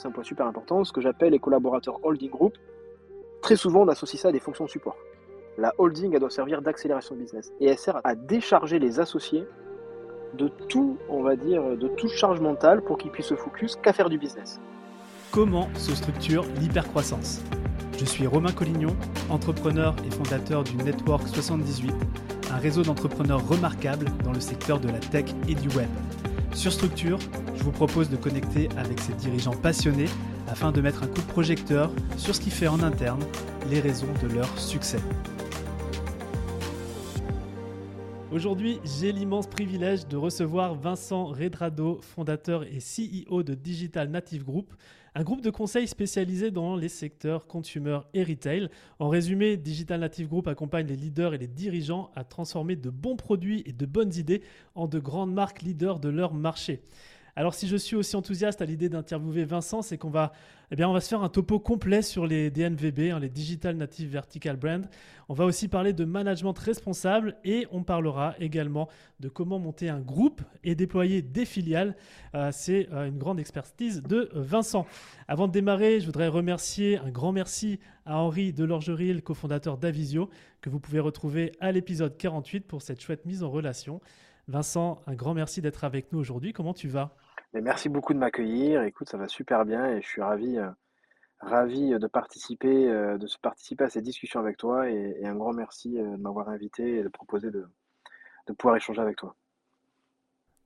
c'est un point super important, ce que j'appelle les collaborateurs holding group. Très souvent, on associe ça à des fonctions de support. La holding, elle doit servir d'accélération de business. Et elle sert à décharger les associés de tout, on va dire, de toute charge mentale pour qu'ils puissent se focus qu'à faire du business. Comment se structure l'hypercroissance? Je suis Romain Collignon, entrepreneur et fondateur du Network 78, un réseau d'entrepreneurs remarquables dans le secteur de la tech et du web. Sur Structure, je vous propose de connecter avec ces dirigeants passionnés afin de mettre un coup de projecteur sur ce qui fait en interne les raisons de leur succès. Aujourd'hui, j'ai l'immense privilège de recevoir Vincent Redrado, fondateur et CEO de Digital Native Group, un groupe de conseil spécialisé dans les secteurs consumer et retail. En résumé, Digital Native Group accompagne les leaders et les dirigeants à transformer de bons produits et de bonnes idées en de grandes marques leaders de leur marché. Alors si je suis aussi enthousiaste à l'idée d'interviewer Vincent, c'est qu'on va, eh se faire un topo complet sur les DNVB, hein, les Digital Native Vertical Brand. On va aussi parler de management responsable et on parlera également de comment monter un groupe et déployer des filiales. Euh, c'est euh, une grande expertise de Vincent. Avant de démarrer, je voudrais remercier un grand merci à Henri Delorgeril, cofondateur d'Avisio, que vous pouvez retrouver à l'épisode 48 pour cette chouette mise en relation. Vincent, un grand merci d'être avec nous aujourd'hui. Comment tu vas? Merci beaucoup de m'accueillir. Écoute, ça va super bien et je suis ravi, euh, ravi de participer, euh, de se participer à cette discussion avec toi et, un grand merci euh, de m'avoir invité et de proposer de, de pouvoir échanger avec toi.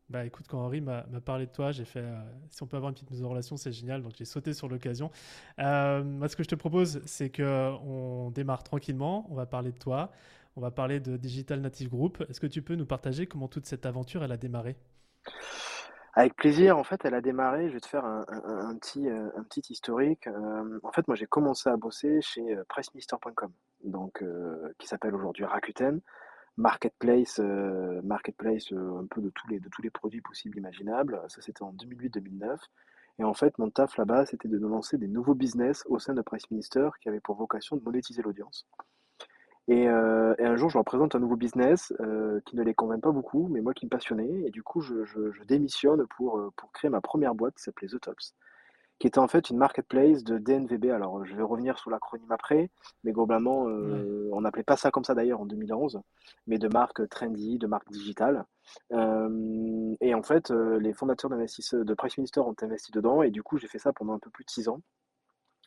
Bah écoute, quand Henri m'a parlé de toi, j'ai fait si on peut avoir une petite mise en relation, c'est génial. Donc j'ai sauté sur l'occasion. moi, ce que je te propose, c'est qu'on démarre tranquillement. On va parler de toi. On va parler de Digital Native Group. Est-ce que tu peux nous partager comment toute cette aventure a démarré? Avec plaisir, en fait, elle a démarré, je vais te faire un euh, petit historique, en fait, moi, j'ai commencé à bosser chez, euh, donc euh, qui s'appelle aujourd'hui Rakuten, marketplace, marketplace, un peu de tous les de produits possibles imaginables. Ça, c'était en 2008-2009 et en fait, mon taf là-bas, c'était de lancer des nouveaux business au sein de Pressminister qui avaient pour vocation de monétiser l'audience. Et, euh, et, un jour, je leur présente un nouveau business euh, qui ne les convainc pas beaucoup, mais moi qui me passionnait. Et du coup, je, je, je démissionne pour, euh, pour créer ma première boîte qui s'appelait The Tops, qui était en fait une marketplace de DNVB. Alors, je vais revenir sur l'acronyme après, mais globalement, on n'appelait pas ça comme ça d'ailleurs en 2011, mais de marque trendy, de marque digitale. Et en fait, les fondateurs de Price Minister ont investi dedans, et du coup, j'ai fait ça pendant un peu plus de six ans.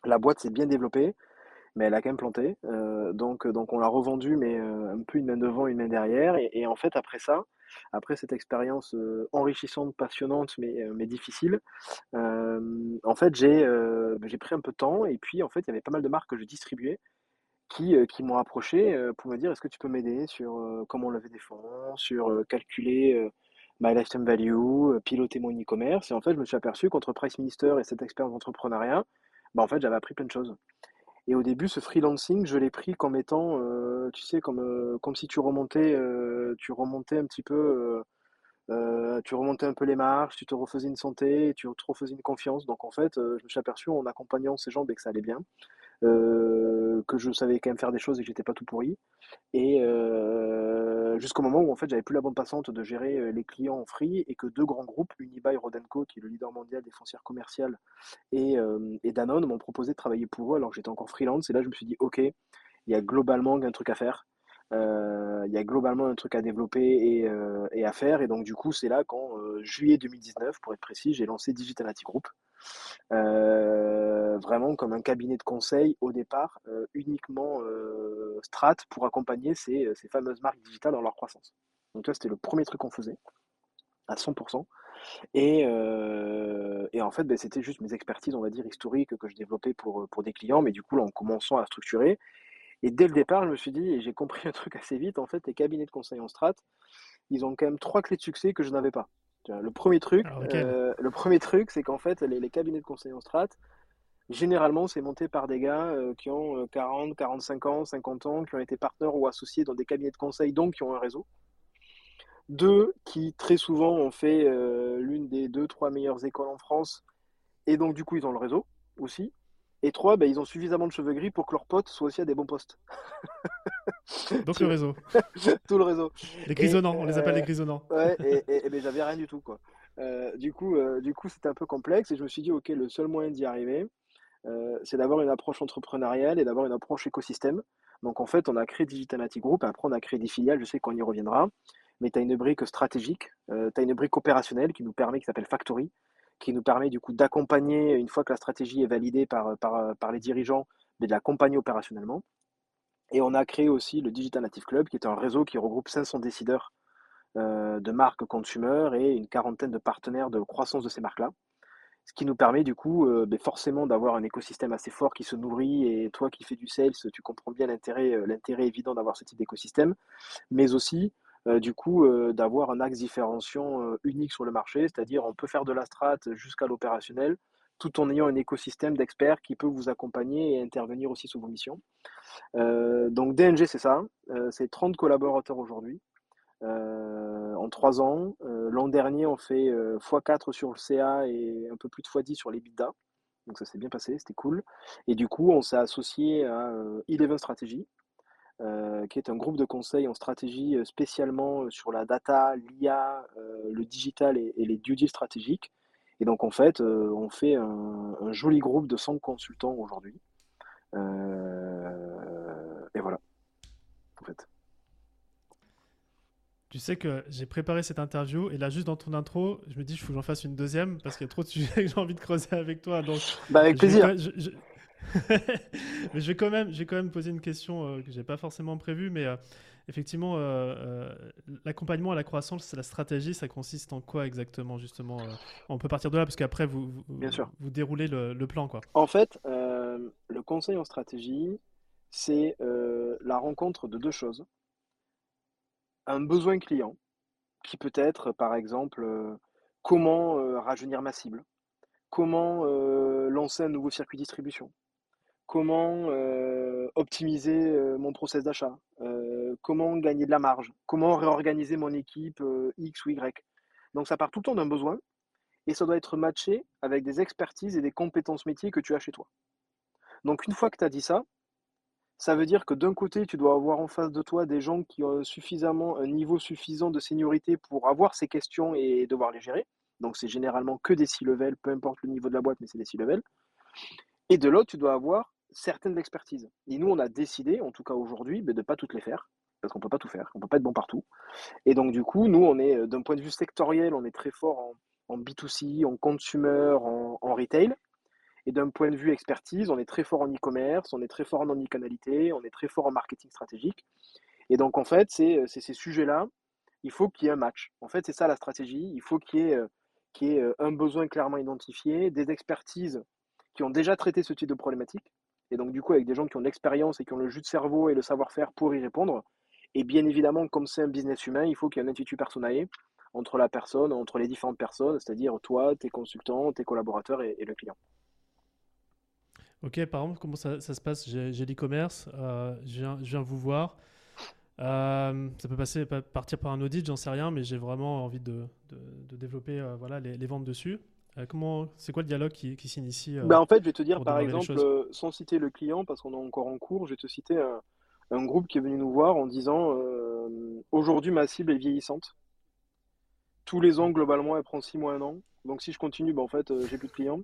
La boîte s'est bien développée mais elle a quand même planté. Euh, donc, donc on l'a revendu, mais euh, un peu une main devant, une main derrière. Et, en fait, après ça, après cette expérience euh, enrichissante, passionnante, mais, mais difficile, en fait, j'ai j'ai pris un peu de temps. Et puis, en fait, il y avait pas mal de marques que je distribuais qui, qui m'ont approché pour me dire est-ce que tu peux m'aider sur comment lever des fonds, sur calculer my lifetime value, piloter mon e-commerce. Et en fait, je me suis aperçu qu'entre Price Minister et cette expérience d'entrepreneuriat, bah, en fait, j'avais appris plein de choses. Et au début, ce freelancing, je l'ai pris comme étant, euh, tu sais, comme, euh, comme si tu remontais, euh, tu remontais un petit peu, tu remontais un peu les marches, tu te refaisais une santé, tu te refaisais une confiance. Donc en fait, je me suis aperçu en accompagnant ces gens dès que ça allait bien, que je savais quand même faire des choses et que j'étais pas tout pourri. Et jusqu'au moment où en fait j'avais plus la bande passante de gérer les clients en free et que deux grands groupes, Unibail Rodenco, qui est le leader mondial des foncières commerciales, et, et Danone m'ont proposé de travailler pour eux alors que j'étais encore freelance. Et là je me suis dit ok, il y a globalement un truc à faire. Il y a globalement un truc à développer et, et à faire. Et donc, du coup, c'est là qu'en juillet 2019, pour être précis, j'ai lancé Digital Group, euh, vraiment comme un cabinet de conseil au départ, euh, uniquement euh, strat pour accompagner ces, fameuses marques digitales dans leur croissance. Donc, ça, c'était le premier truc qu'on faisait à 100%. Et, et en fait, ben, c'était juste mes expertises, on va dire, historiques que je développais pour, pour des clients. Mais du coup, là, en commençant à structurer, et dès le départ, je me suis dit, et j'ai compris un truc assez vite, en fait, les cabinets de conseil en strat, ils ont quand même trois clés de succès que je n'avais pas. Le premier truc, euh, le premier truc, c'est qu'en fait, les, cabinets de conseil en strat, généralement, c'est monté par des gars euh, qui ont 40, euh, 45 ans, 50 ans, qui ont été partenaires ou associés dans des cabinets de conseil, donc qui ont un réseau. Deux, qui très souvent ont fait l'une des deux, trois meilleures écoles en France, et donc du coup, ils ont le réseau aussi. Et trois, ben, ils ont suffisamment de cheveux gris pour que leurs potes soient aussi à des bons postes. Donc le réseau. tout le réseau. Les grisonnants, on les appelle les grisonnants. ouais, et, et, ben, j'avais rien du tout, quoi. du coup, du coup, c'était un peu complexe et je me suis dit, OK, le seul moyen d'y arriver, c'est d'avoir une approche entrepreneuriale et d'avoir une approche écosystème. Donc en fait, on a créé Digital Native Group, et après on a créé des filiales, je sais qu'on y reviendra, mais tu as une brique stratégique, tu as une brique opérationnelle qui nous permet, qui s'appelle Factory, qui nous permet du coup d'accompagner, une fois que la stratégie est validée par, par, par les dirigeants, mais de l'accompagner opérationnellement. Et on a créé aussi le Digital Native Club, qui est un réseau qui regroupe 500 décideurs euh, de marques consumer et une quarantaine de partenaires de croissance de ces marques-là. Ce qui nous permet du coup euh, ben, forcément d'avoir un écosystème assez fort qui se nourrit et toi qui fais du sales, tu comprends bien l'intérêt, euh, l'intérêt évident d'avoir ce type d'écosystème, mais aussi du coup d'avoir un axe différenciant unique sur le marché, c'est-à-dire on peut faire de la strat jusqu'à l'opérationnel tout en ayant un écosystème d'experts qui peut vous accompagner et intervenir aussi sur vos missions. donc DNG c'est ça, c'est 30 collaborateurs aujourd'hui. en trois ans. L'an dernier, on fait x4 sur le CA et un peu plus de x10 sur les BIDA. Donc ça s'est bien passé, c'était cool. Et du coup, on s'est associé à Eleven Strategy, euh, qui est un groupe de conseil en stratégie euh, spécialement euh, sur la data, l'IA, le digital et, les due deals stratégiques. Et donc en fait, on fait un, joli groupe de 100 consultants aujourd'hui. et voilà, en fait. Tu sais que j'ai préparé cette interview et là, juste dans ton intro, je me dis, il faut que j'en fasse une deuxième parce qu'il y a trop de sujets que j'ai envie de creuser avec toi. Donc, bah avec plaisir. mais je vais quand même, j'ai quand même posé une question euh, que j'ai pas forcément prévue, mais euh, effectivement, euh, l'accompagnement à la croissance, c'est la stratégie, ça consiste en quoi exactement justement On peut partir de là parce qu'après vous, vous, Bien sûr. vous déroulez le, plan, quoi. En fait, le conseil en stratégie, c'est la rencontre de deux choses un besoin client, qui peut être par exemple comment rajeunir ma cible, comment lancer un nouveau circuit distribution, comment optimiser mon process d'achat, comment gagner de la marge, comment réorganiser mon équipe X ou Y. Donc ça part tout le temps d'un besoin et ça doit être matché avec des expertises et des compétences métiers que tu as chez toi. Donc une fois que tu as dit ça, ça veut dire que d'un côté, tu dois avoir en face de toi des gens qui ont suffisamment un niveau suffisant de seniorité pour avoir ces questions et devoir les gérer. Donc c'est généralement que des C-level, peu importe le niveau de la boîte, mais c'est des C-level. Et de l'autre, tu dois avoir certaines expertises. Et nous, on a décidé, en tout cas aujourd'hui, de ne pas toutes les faire, parce qu'on ne peut pas tout faire, on ne peut pas être bon partout. Et donc, du coup, nous, on est, d'un point de vue sectoriel, on est très fort en, B2C, en consumer, en, retail. Et d'un point de vue expertise, on est très fort en e-commerce, on est très fort en omnicanalité, on est très fort en marketing stratégique. Et donc, en fait, c'est ces sujets-là, il faut qu'il y ait un match. En fait, c'est ça la stratégie. Il faut qu'il y ait, qu'il y ait un besoin clairement identifié, des expertises qui ont déjà traité ce type de problématique, et donc du coup avec des gens qui ont l'expérience et qui ont le jus de cerveau et le savoir-faire pour y répondre. Et bien évidemment, comme c'est un business humain, il faut qu'il y ait un attitude personnelle entre la personne, entre les différentes personnes, c'est-à-dire toi, tes consultants, tes collaborateurs et, le client. Ok, par exemple, comment ça, se passe? J'ai l'e-commerce, euh, je, viens, vous voir. Euh, ça peut passer, partir par un audit, j'en sais rien, mais j'ai vraiment envie de, développer euh, voilà, les, ventes dessus. Euh, comment, c'est quoi le dialogue qui, s'initie bah En fait, je vais te dire, par exemple, euh, sans citer le client, parce qu'on est encore en cours, je vais te citer un, groupe qui est venu nous voir en disant Aujourd'hui, ma cible est vieillissante. Tous les ans, globalement, elle prend 6 mois, un an. Donc, si je continue, bah, en fait, j'ai plus de clients.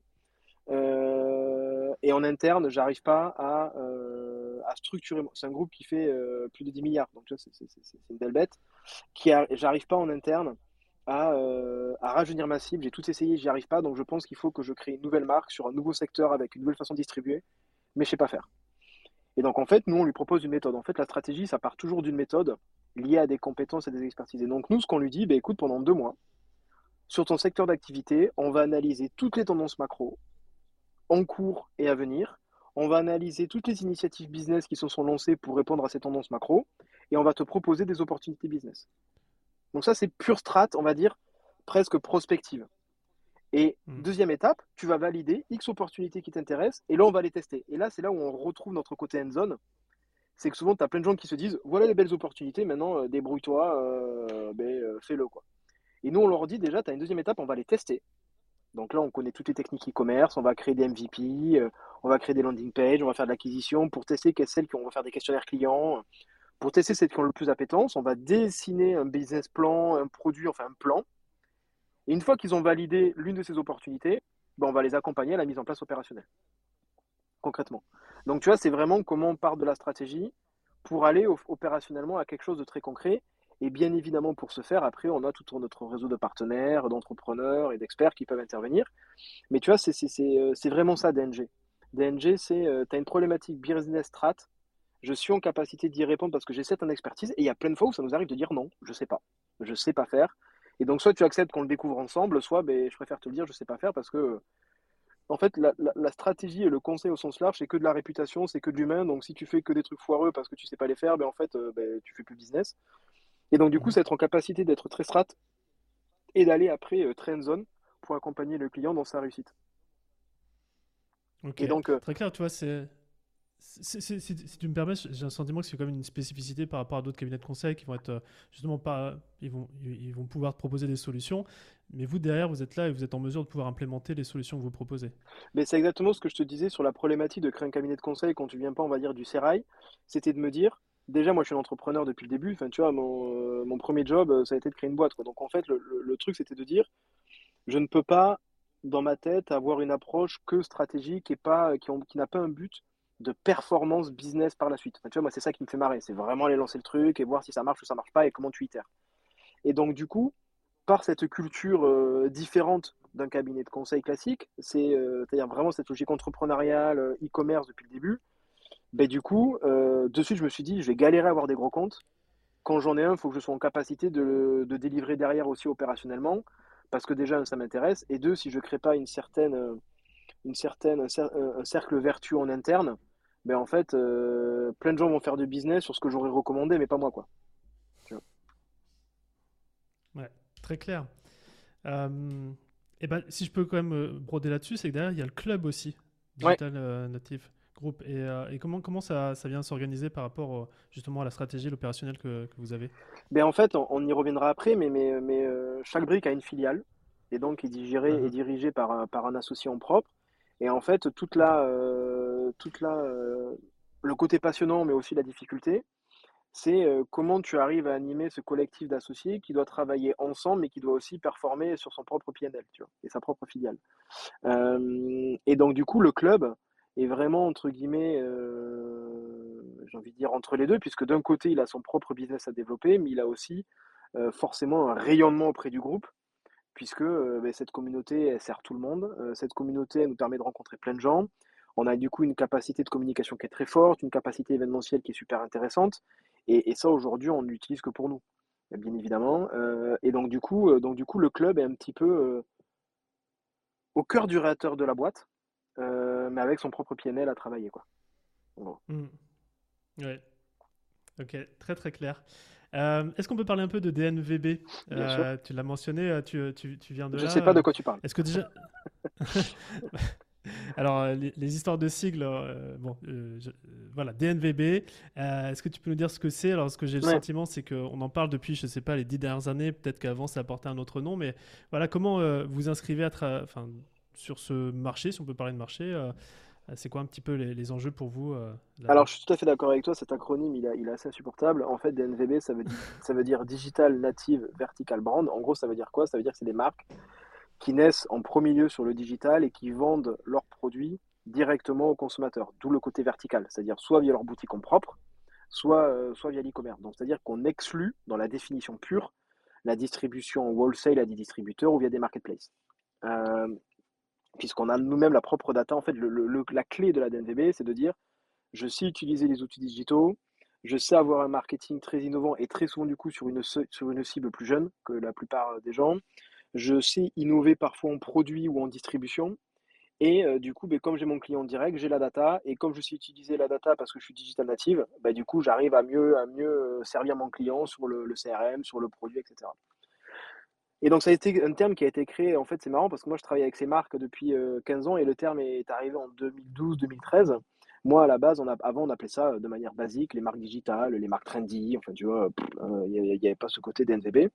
et en interne, j'arrive pas à, à structurer. C'est un groupe qui fait plus de 10 milliards. Donc, c'est une belle bête. Qui j'arrive pas en interne euh, à, rajeunir ma cible. J'ai tout essayé, j'y arrive pas. Donc je pense qu'il faut que je crée une nouvelle marque sur un nouveau secteur avec une nouvelle façon de distribuer, mais je sais pas faire. Et donc en fait, nous, on lui propose une méthode. En fait, la stratégie, ça part toujours d'une méthode liée à des compétences et des expertises. Et donc nous, ce qu'on lui dit, bah, écoute, pendant deux mois, sur ton secteur d'activité, on va analyser toutes les tendances macro en cours et à venir. On va analyser toutes les initiatives business qui se sont lancées pour répondre à ces tendances macro et on va te proposer des opportunités business. Donc ça, c'est pure strat, on va dire, presque prospective. Et hmm. deuxième étape, tu vas valider X opportunités qui t'intéressent, et là, on va les tester. Et là, c'est là où on retrouve notre côté end-zone. C'est que souvent, tu as plein de gens qui se disent, voilà les belles opportunités, maintenant, euh, débrouille-toi, euh, ben, euh, fais-le. quoi. Et nous, on leur dit déjà, tu as une deuxième étape, on va les tester. Donc là, on connaît toutes les techniques e-commerce, on va créer des MVP, on va créer des landing pages, on va faire de l'acquisition pour tester quelles celles qui vont faire des questionnaires clients, pour tester celles qui ont le plus d'appétence, on va dessiner un business plan, un produit, enfin un plan. Et une fois qu'ils ont validé l'une de ces opportunités, ben, on va les accompagner à la mise en place opérationnelle, concrètement. Donc, tu vois, c'est vraiment comment on part de la stratégie pour aller opérationnellement à quelque chose de très concret. Et bien évidemment, pour ce faire, après, on a tout notre réseau de partenaires, d'entrepreneurs et d'experts qui peuvent intervenir. Mais tu vois, c'est euh, vraiment ça, DNG. DNG, c'est euh, tu as une problématique business strat. Je suis en capacité d'y répondre parce que j'ai cette expertise. Et il y a plein de fois où ça nous arrive de dire non, je sais pas. Je sais pas faire. Et donc, soit tu acceptes qu'on le découvre ensemble, soit ben, je préfère te le dire, je sais pas faire parce que en fait, la, stratégie et le conseil au sens large, c'est que de la réputation, c'est que de l'humain. Donc, si tu fais que des trucs foireux parce que tu sais pas les faire, ben, en fait, euh, ben, tu fais plus business. Et donc, du coup, mmh. c'est être en capacité d'être très strat et d'aller après euh, zone pour accompagner le client dans sa réussite. Ok, et donc, euh, très clair, tu vois, c'est si tu me permets, j'ai un sentiment que c'est quand même une spécificité par rapport à d'autres cabinets de conseil qui vont être euh, justement pas, ils vont, ils vont pouvoir te proposer des solutions, mais vous derrière, vous êtes là et vous êtes en mesure de pouvoir implémenter les solutions que vous proposez. Mais c'est exactement ce que je te disais sur la problématique de créer un cabinet de conseil quand tu viens pas, on va dire, du sérail. C'était de me dire, déjà, moi, je suis un entrepreneur depuis le début. Enfin, tu vois, mon, euh, mon premier job, euh, ça a été de créer une boîte. Donc, en fait, le, le truc, c'était de dire, je ne peux pas, dans ma tête, avoir une approche que stratégique et pas, qui n'a pas un but de performance business par la suite. tu vois, moi, c'est ça qui me fait marrer. C'est vraiment aller lancer le truc et voir si ça marche ou ça marche pas et comment tu itères. Et donc, du coup, par cette culture euh, différente d'un cabinet de conseil classique, euh, à dire vraiment cette logique entrepreneuriale, euh, e-commerce depuis le début, ben, du coup, de suite, je me suis dit, je vais galérer à avoir des gros comptes. Quand j'en ai un, il faut que je sois en capacité de, de, délivrer derrière aussi opérationnellement, parce que déjà, ça m'intéresse. Et deux, si je ne crée pas une certaine, une certaine, un cercle vertueux en interne, ben en fait, euh, plein de gens vont faire du business sur ce que j'aurais recommandé, mais pas moi, quoi. Ouais, très clair. Euh, et ben, si je peux quand même euh, broder là-dessus, c'est que derrière, il y a le club aussi, Digital Native Group. Et, et, comment, comment ça, ça vient s'organiser par rapport justement à la stratégie, l'opérationnel que, que, vous avez? Ben, En fait, on, y reviendra après, mais, mais, mais chaque brique a une filiale, et donc est dirigé, uh-huh. est dirigé par, par un associé en propre. Et en fait, toute la, euh, toute la, euh, le côté passionnant, mais aussi la difficulté, c'est euh, comment tu arrives à animer ce collectif d'associés qui doit travailler ensemble, mais qui doit aussi performer sur son propre PNL tu vois, et sa propre filiale. et donc, du coup, le club est vraiment, entre guillemets, j'ai envie de dire, entre les deux, puisque d'un côté, il a son propre business à développer, mais il a aussi forcément un rayonnement auprès du groupe puisque ben, cette communauté, elle sert tout le monde. cette communauté, elle nous permet de rencontrer plein de gens. On a du coup une capacité de communication qui est très forte, une capacité événementielle qui est super intéressante. Et, ça, aujourd'hui, on n'utilise que pour nous, bien évidemment. et donc du, coup, donc, du coup, le club est un petit peu au cœur du réacteur de la boîte, mais avec son propre PNL à travailler. Quoi. Mmh. Ouais. Ok, très très clair. Euh, est-ce qu'on peut parler un peu de DNVB euh, Tu l'as mentionné, euh, tu, tu, tu, viens de Je ne sais pas de quoi tu parles. Est-ce que déjà... Alors, les, histoires de sigles, bon, voilà, DNVB. Est-ce que tu peux nous dire ce que c'est? Alors, ce que j'ai le sentiment, c'est qu'on en parle depuis, je ne sais pas, les dix dernières années. Peut-être qu'avant, ça portait un autre nom. Mais voilà, comment vous inscrivez à sur ce marché, si on peut parler de marché c'est quoi un petit peu les, enjeux pour vous euh, Alors, je suis tout à fait d'accord avec toi. Cet acronyme, il, il est assez insupportable. En fait, DNVB, ça veut, dire, Digital Native Vertical Brand. En gros, ça veut dire quoi? Ça veut dire que c'est des marques qui naissent en premier lieu sur le digital et qui vendent leurs produits directement aux consommateurs. D'où le côté vertical, c'est-à-dire soit via leur boutique en propre, soit, euh, via l'e-commerce. Donc, c'est-à-dire qu'on exclut, dans la définition pure, la distribution en wholesale à des distributeurs ou via des marketplaces puisqu'on a nous-mêmes la propre data. En fait, la clé de la DNVB, c'est de dire, je sais utiliser les outils digitaux, je sais avoir un marketing très innovant et très souvent du coup sur une, cible plus jeune que la plupart des gens. Je sais innover parfois en produit ou en distribution. Et euh, du coup, ben, comme j'ai mon client direct, j'ai la data. Et comme je sais utiliser la data parce que je suis digital native, ben, du coup, j'arrive à mieux, à mieux euh, servir mon client sur le CRM, sur le produit, etc. Et donc, ça a été un terme qui a été créé. En fait, c'est marrant parce que moi, je travaille avec ces marques depuis 15 ans et le terme est arrivé en 2012-2013. Moi, à la base, avant, on appelait ça de manière basique les marques digitales, les marques trendy. Enfin, tu vois, il n'y avait pas ce côté d'NVB.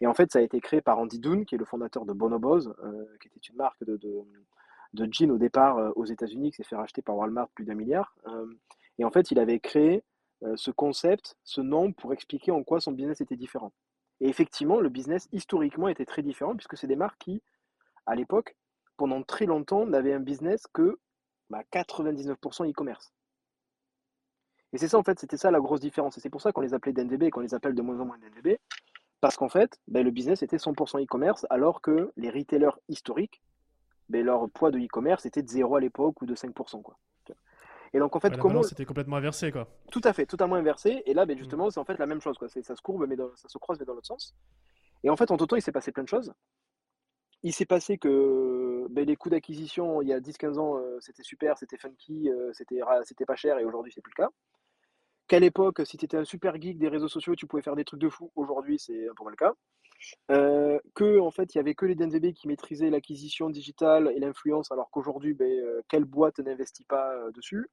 Et en fait, ça a été créé par Andy Doon, qui est le fondateur de Bonobos, qui était une marque de jeans au départ aux États-Unis, qui s'est fait racheter par Walmart plus d'un milliard. et en fait, il avait créé ce concept, ce nom, pour expliquer en quoi son business était différent. Et effectivement, le business historiquement était très différent puisque c'est des marques qui, à l'époque, pendant très longtemps, n'avaient un business que bah, 99% e-commerce. Et c'est ça, en fait, c'était ça la grosse différence. Et c'est pour ça qu'on les appelait DNVB et qu'on les appelle de moins en moins DNVB. Parce qu'en fait, ben, le business était 100% e-commerce, alors que les retailers historiques, ben, leur poids de e-commerce était de 0 à l'époque ou de 5%. Quoi. Et donc, en fait, comment. C'était complètement inversé, quoi. Tout à fait, totalement inversé. Et là, ben, justement, c'est en fait la même chose. Quoi. Ça se courbe, mais ça se croise, mais dans l'autre sens. Et en fait, en tout il s'est passé plein de choses. Il s'est passé que ben, les coûts d'acquisition, il y a 10-15 ans, euh, c'était super, c'était funky, euh, c'était, c'était pas cher, et aujourd'hui, c'est plus le cas. Qu'à l'époque, si tu étais un super geek des réseaux sociaux, tu pouvais faire des trucs de fou. Aujourd'hui, c'est un peu moins le cas. Euh, que en fait, il y avait que les DNVB qui maîtrisaient l'acquisition digitale et l'influence, alors qu'aujourd'hui, ben, quelle boîte n'investit pas dessus?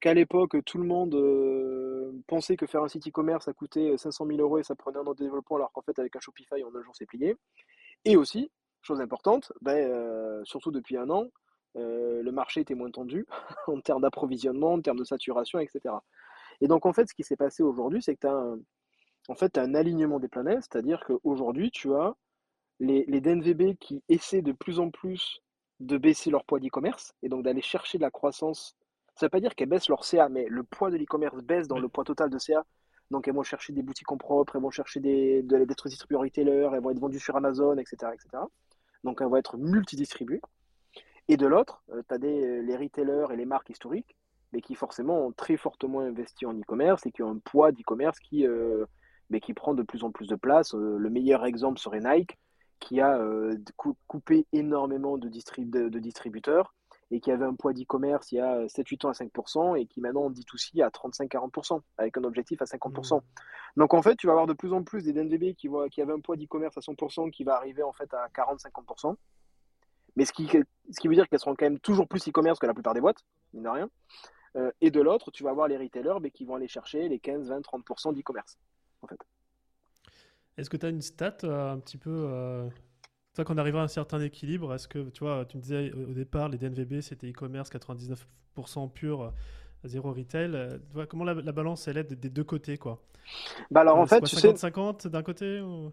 Qu'à l'époque, tout le monde euh, pensait que faire un site e-commerce, ça coûtait 500 000 euros et ça prenait un an de développement, alors qu'en fait, avec un Shopify, en un jour, c'est plié. Et aussi, chose importante, ben, euh, surtout depuis un an, euh, le marché était moins tendu en termes d'approvisionnement, en termes de saturation, etc. Et donc, en fait, ce qui s'est passé aujourd'hui, c'est que tu as un, en fait, un alignement des planètes, c'est-à-dire qu'aujourd'hui, tu as les, les DNVB qui essaient de plus en plus de baisser leur poids d'e-commerce et donc d'aller chercher de la croissance ça ne veut pas dire qu'elles baissent leur CA, mais le poids de l'e-commerce baisse dans le poids total de CA. Donc elles vont chercher des boutiques en propre, elles vont chercher des, d'être distribuées retailer, elles vont être vendues sur Amazon, etc. etc. Donc elles vont être multidistribuées. Et de l'autre, euh, tu as des, les retailers et les marques historiques, mais qui forcément ont très fortement investi en e-commerce et qui ont un poids d'e-commerce qui, euh, mais qui prend de plus en plus de place. Euh, le meilleur exemple serait Nike, qui a coupé énormément de, de distributeurs et qui avait un poids d'e-commerce il y a 7-8 ans à 5% et qui maintenant dit aussi à 35-40% avec un objectif à 50%. Mmh. Donc en fait, tu vas avoir de plus en plus des DNVB qui, voient, qui avaient un poids d'e-commerce à 100% qui va arriver en fait à 40-50%. Mais ce qui, ce qui veut dire qu'elles seront quand même toujours plus e-commerce que la plupart des boîtes, mine de rien. Euh, et de l'autre, tu vas avoir les retailers mais qui vont aller chercher les 15, 20, 30% d'e-commerce. En fait. Est-ce que tu as une stat euh, un petit peu euh, toi, quand on arrive à un certain équilibre, est-ce que, tu vois, tu me disais au départ, les DNVB, c'était e-commerce 99% pur, zéro retail. Euh, tu vois, comment la, balance, elle est des deux côtés, quoi? Bah alors, en fait, tu 50 50 d'un côté ou...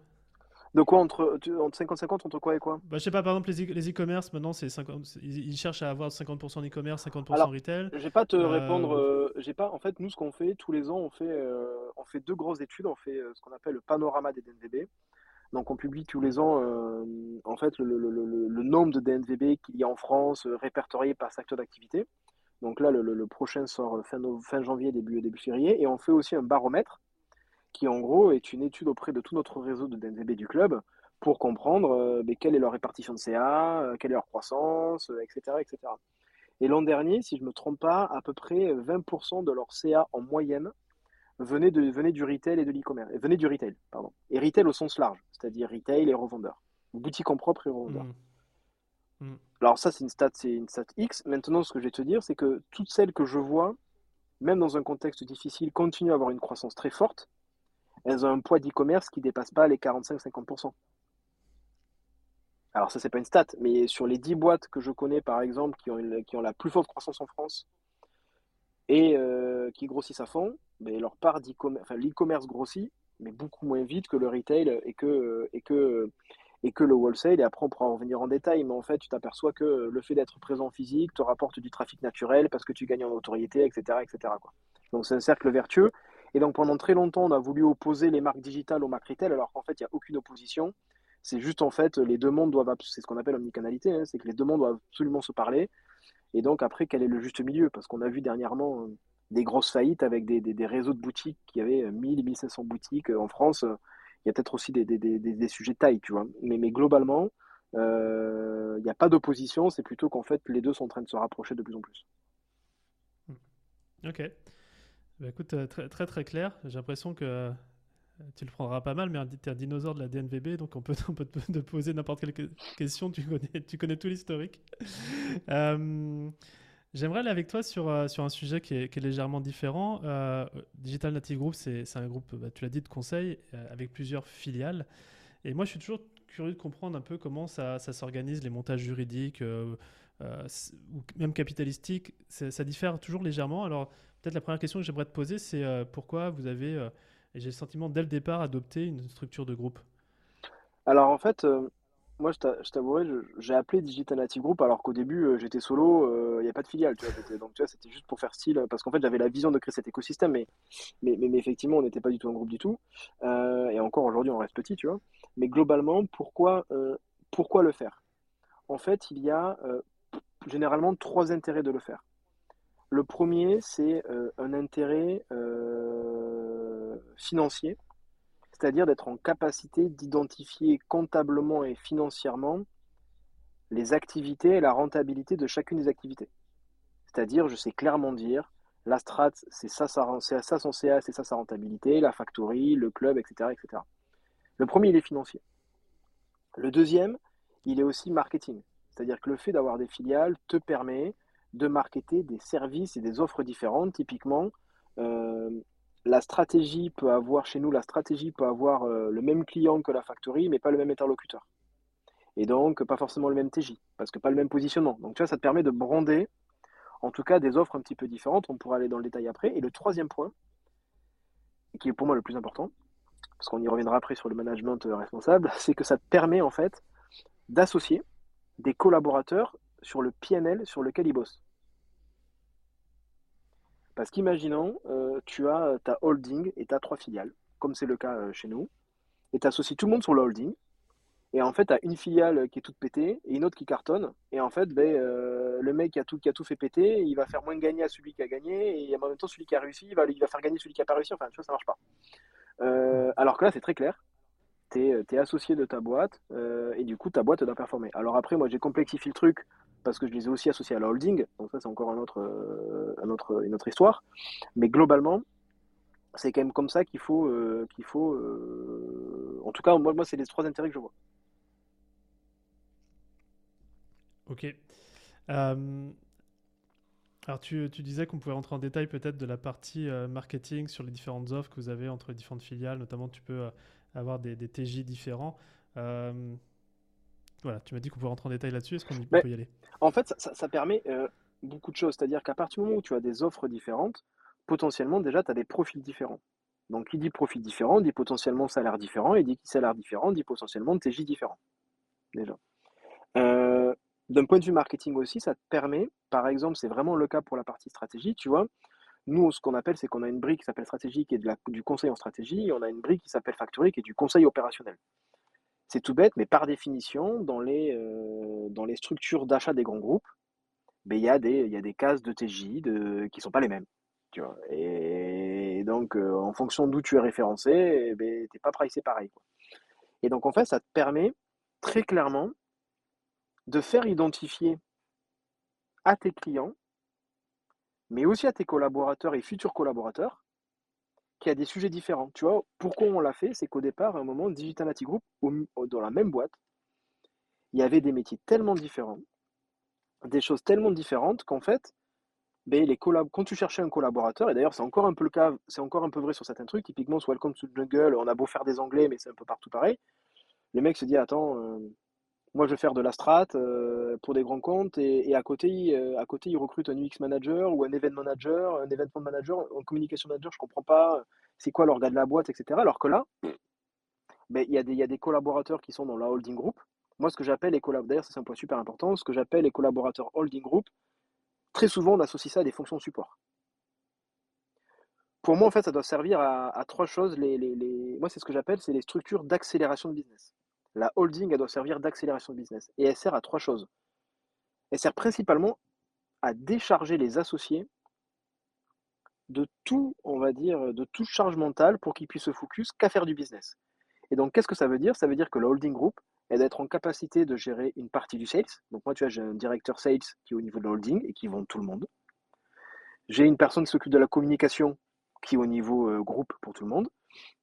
De quoi entre, entre 50-50 entre quoi et quoi? Bah, Je sais pas, par exemple, les e-commerce, maintenant, c'est 50, ils, cherchent à avoir 50% d'e-commerce, 50% retail. Je vais pas te euh, répondre. Euh, j'ai pas, en fait, nous, ce qu'on fait, tous les ans, on fait, on fait deux grosses études. On fait ce qu'on appelle le panorama des DNVB. Donc on publie tous les ans euh, en fait le, nombre de DNVB qu'il y a en France euh, répertorié par secteur d'activité. Donc là, le, prochain sort fin, fin, janvier, début, début février. Et on fait aussi un baromètre qui en gros est une étude auprès de tout notre réseau de DNVB du club pour comprendre euh, quelle est leur répartition de CA, quelle est leur croissance, etc., etc. Et l'an dernier, si je ne me trompe pas, à peu près 20% de leur CA en moyenne venait, de, venait du retail et de l'e-commerce. Venait du retail, pardon. Et retail au sens large, c'est-à-dire retail et revendeurs. Boutique en propre et revendeurs. Mmh. Mmh. Alors ça, c'est une stat, c'est une stat X. Maintenant, ce que je vais te dire, c'est que toutes celles que je vois, même dans un contexte difficile, continuent à avoir une croissance très forte. Elles ont un poids d'e-commerce qui ne dépasse pas les 45-50%. Alors ça, c'est pas une stat, mais sur les 10 boîtes que je connais, par exemple, qui ont, la plus forte croissance en France et euh, qui grossissent à fond, mais leur part l'e-commerce grossit, mais beaucoup moins vite que le retail et que, et que, et que le wholesale. Et après, on pourra en revenir en détail, mais en fait, tu t'aperçois que le fait d'être présent physique te rapporte du trafic naturel parce que tu gagnes en notoriété, etc. etc. Donc, c'est un cercle vertueux. Et donc, pendant très longtemps, on a voulu opposer les marques digitales aux marques retail, alors qu'en fait, il n'y a aucune opposition. C'est juste, en fait, les deux mondes doivent, c'est ce qu'on appelle omnicanalité, hein, c'est que les deux mondes doivent absolument se parler. Et donc, après, quel est le juste milieu? Parce qu'on a vu dernièrement euh, des grosses faillites avec des, des, réseaux de boutiques qui avaient 1000, euh, 1500 boutiques euh, en France. Il y a peut-être aussi des, des, sujets de taille, tu vois. Mais, mais globalement, il n'y a pas d'opposition. C'est plutôt qu'en fait, les deux sont en train de se rapprocher de plus en plus. Ok. Bah, écoute, très, très, très clair. J'ai l'impression que tu le prendras pas mal, mais tu es un dinosaure de la DNVB, donc on peut, on peut te poser n'importe quelle question, tu connais, tu connais tout l'historique. Euh, j'aimerais aller avec toi sur, euh, sur un sujet qui est, légèrement différent. Euh, Digital Native Group, c'est un groupe, bah, tu l'as dit, de conseil avec plusieurs filiales. Et moi, je suis toujours curieux de comprendre un peu comment ça, ça s'organise, les montages juridiques ou même capitalistiques. Ça diffère toujours légèrement. Alors, peut-être la première question que j'aimerais te poser, c'est pourquoi vous avez et j'ai le sentiment dès le départ adopter une structure de groupe? Alors en fait, euh, moi je t'a- je t'avouerai, j'ai appelé Digital Native Group alors qu'au début euh, j'étais solo, euh, il n'y a pas de filiale, Donc tu vois, c'était juste pour faire style, parce qu'en fait j'avais la vision de créer cet écosystème, mais, mais, mais, mais effectivement on n'était pas du tout un groupe du tout. Euh, et encore aujourd'hui on reste petit, tu vois. Mais globalement, pourquoi, euh, pourquoi le faire? En fait, il y a euh, généralement trois intérêts de le faire. Le premier, c'est euh, un intérêt euh, financier, c'est-à-dire d'être en capacité d'identifier comptablement et financièrement les activités et la rentabilité de chacune des activités. C'est-à-dire, je sais clairement dire, la strat, c'est ça, ça, ça son CA, c'est ça sa rentabilité, la factory, le club, etc., etc. Le premier, il est financier. Le deuxième, il est aussi marketing. C'est-à-dire que le fait d'avoir des filiales te permet de marketer des services et des offres différentes. Typiquement, euh, la stratégie peut avoir, chez nous, la stratégie peut avoir euh, le même client que la factory, mais pas le même interlocuteur. Et donc, pas forcément le même TJ, parce que pas le même positionnement. Donc, tu vois, ça te permet de brander, en tout cas, des offres un petit peu différentes. On pourra aller dans le détail après. Et le troisième point, qui est pour moi le plus important, parce qu'on y reviendra après sur le management euh, responsable, c'est que ça te permet, en fait, d'associer des collaborateurs sur le PNL sur lequel ils bossent. Parce qu'imaginons, euh, tu as ta holding et tu as trois filiales, comme c'est le cas euh, chez nous, et tu associes tout le monde sur le holding, et en fait, tu as une filiale qui est toute pétée et une autre qui cartonne, et en fait, ben, euh, le mec qui a, tout, qui a tout fait péter, il va faire moins gagner à celui qui a gagné, et en même temps, celui qui a réussi, il va, il va faire gagner celui qui a pas réussi, enfin, tu vois, ça marche pas. Euh, alors que là, c'est très clair, tu es, associé de ta boîte euh, et du coup ta boîte doit performer. Alors après, moi j'ai complexifié le truc parce que je les ai aussi associés à la holding, donc ça c'est encore un autre, euh, autre, une autre histoire. Mais globalement, c'est quand même comme ça qu'il faut, euh, qu'il faut euh, en tout cas, moi, moi c'est les trois intérêts que je vois. Ok. Euh, alors tu, tu disais qu'on pouvait rentrer en détail peut-être de la partie euh, marketing sur les différentes offres que vous avez entre les différentes filiales, notamment tu peux euh, avoir des, des TJ différents. Euh, voilà, tu m'as dit qu'on pouvait rentrer en détail là-dessus, est-ce qu'on peut y aller? en fait, ça, ça- ça permet euh, beaucoup de choses. C'est-à-dire qu'à partir du moment où tu as des offres différentes, potentiellement déjà tu as des profils différents. Donc qui dit profil différent dit potentiellement salaire différent, et dit qui salaire différent dit potentiellement TJ différent, déjà. Euh, d'un point de vue marketing aussi, ça te permet, par exemple, c'est vraiment le cas pour la partie stratégie, tu vois. Nous, ce qu'on appelle, c'est qu'on a une brique qui s'appelle stratégie, qui est du conseil en stratégie, et on a une brique qui s'appelle factory, qui est du conseil opérationnel. C'est tout bête, mais par définition, dans les, euh, dans les structures d'achat des grands groupes, ben, il y a des, y a des cases de TJ qui sont pas les mêmes. Tu vois. Et donc, euh, en fonction d'où tu es référencé, ben, t'es pas pricé pareil. quoi. Et donc, en fait, ça te permet très clairement de faire identifier à tes clients, mais aussi à tes collaborateurs et futurs collaborateurs, qu'il y a des sujets différents. Tu vois, pourquoi on l'a fait? C'est qu'au départ, à un moment, Digital Nati Group, dans la même boîte, il y avait des métiers tellement différents, des choses tellement différentes qu'en fait, ben, les collab quand tu cherchais un collaborateur, et d'ailleurs c'est encore un peu le cas, c'est encore un peu vrai sur certains trucs, typiquement sur Welcome to Jungle, on a beau faire des anglais, mais c'est un peu partout pareil. Le mec se dit, attends, euh, moi je vais faire de la strat euh, pour des grands comptes, et, à côté, euh, à côté, il recrute un UX manager ou un event manager, un event manager, un communication manager, je comprends pas, c'est quoi l'organe de la boîte, etc. Alors que là, ben, il y a des, il y a des collaborateurs qui sont dans la holding group. Moi, ce que j'appelle les collaborateurs, c'est un point super important, ce que j'appelle les collaborateurs holding group, très souvent on associe ça à des fonctions support. Pour moi, en fait, ça doit servir à, trois choses. Moi, c'est ce que j'appelle, c'est les structures d'accélération de business. La holding, elle doit servir d'accélération de business. Et elle sert à trois choses. Elle sert principalement à décharger les associés de tout, on va dire, de toute charge mentale pour qu'ils puissent se focus qu'à faire du business. Et donc, qu'est-ce que ça veut dire? Ça veut dire que la holding group, elle doit en capacité de gérer une partie du sales. Donc, moi, tu vois, j'ai un directeur sales qui est au niveau de la holding et qui vend tout le monde. J'ai une personne qui s'occupe de la communication qui est au niveau euh, groupe pour tout le monde.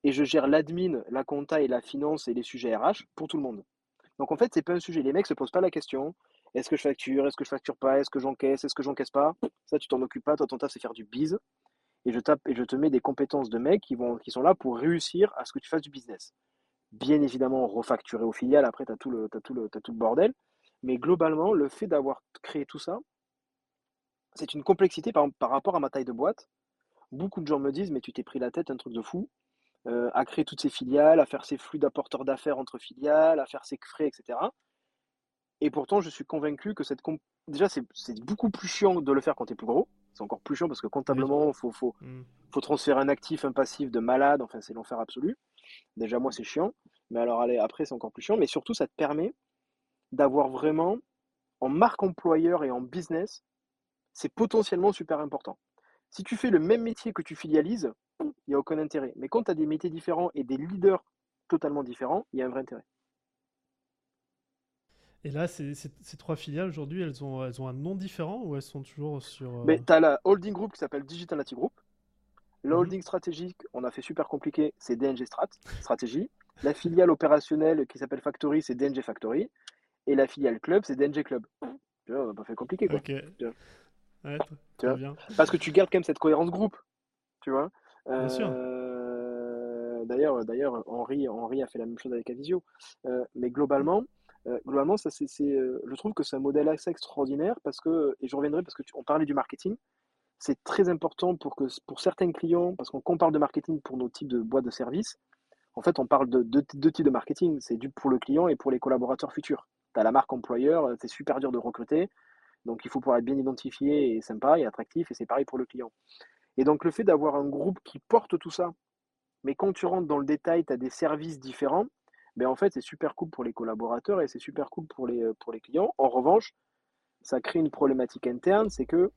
Et je gère l'admin, la compta et la finance et les sujets RH pour tout le monde. Donc en fait, c'est pas un sujet. Les mecs se posent pas la question est-ce que je facture, est-ce que je facture pas, est-ce que j'encaisse, est-ce que j'encaisse pas? Ça, tu t'en occupes pas. Toi, ton taf, c'est faire du bise. Et je, tape, et je te mets des compétences de mecs qui, sont là pour réussir à ce que tu fasses du business. Bien évidemment, refacturer aux filiales, après, tu as, tout le- tout, bordel. Mais globalement, le fait d'avoir créé tout ça, c'est une complexité par, par rapport à ma taille de boîte. Beaucoup de gens me disent, mais tu t'es pris la tête, un truc de fou. À créer toutes ses filiales, à faire ses flux d'apporteurs d'affaires entre filiales, à faire ses frais, etc. Et pourtant, je suis convaincu que cette déjà c'est beaucoup plus chiant de le faire quand tu es plus gros. C'est encore plus chiant parce que comptablement, il faut, faut, mmh. faut, transférer un actif, un passif de malade. Enfin, c'est l'enfer absolu. Déjà, moi, c'est chiant. Mais alors, allez, après, c'est encore plus chiant. Mais surtout, ça te permet d'avoir vraiment, en marque employeur et en business, c'est potentiellement super important. Si tu fais le même métier que tu filialises, il n'y a aucun intérêt. Mais quand tu as des métiers différents et des leaders totalement différents, il y a un vrai intérêt. Et là, ces, trois filiales, aujourd'hui, elles ont, elles ont un nom différent ou elles sont toujours sur... Euh, Mais tu as la holding group qui s'appelle Digital Nati Group. La mhm. holding stratégique, on a fait super compliqué, c'est DNG Strat, stratégie. La filiale opérationnelle qui s'appelle Factory, c'est DNG Factory. Et la filiale club, c'est DNG Club. On n'a pas fait compliqué, quoi. Ouais, bien. Parce que tu gardes quand même cette cohérence groupe, tu vois? Bien sûr. Euh, d'ailleurs, d'ailleurs, Henri, Henri a fait la même chose avec Avisio. Euh, mais globalement, euh, globalement, ça, c'est, je trouve que c'est un modèle assez extraordinaire parce que, et je reviendrai parce que on parlait du marketing, c'est très important pour que pour certains clients, parce qu'on parle de marketing pour nos types de boîtes de services, en fait, on parle de deux types de marketing. C'est du pour le client et pour les collaborateurs futurs. Tu as la marque employeur, c'est super dur de recruter. Donc, il faut pouvoir être bien identifié et sympa et attractif. Et c'est pareil pour le client. Et donc, le fait d'avoir un groupe qui porte tout ça, mais quand tu rentres dans le détail, tu as des services différents, ben en fait, c'est super cool pour les collaborateurs et c'est super cool pour les, pour les clients. En revanche, ça crée une problématique interne, c'est que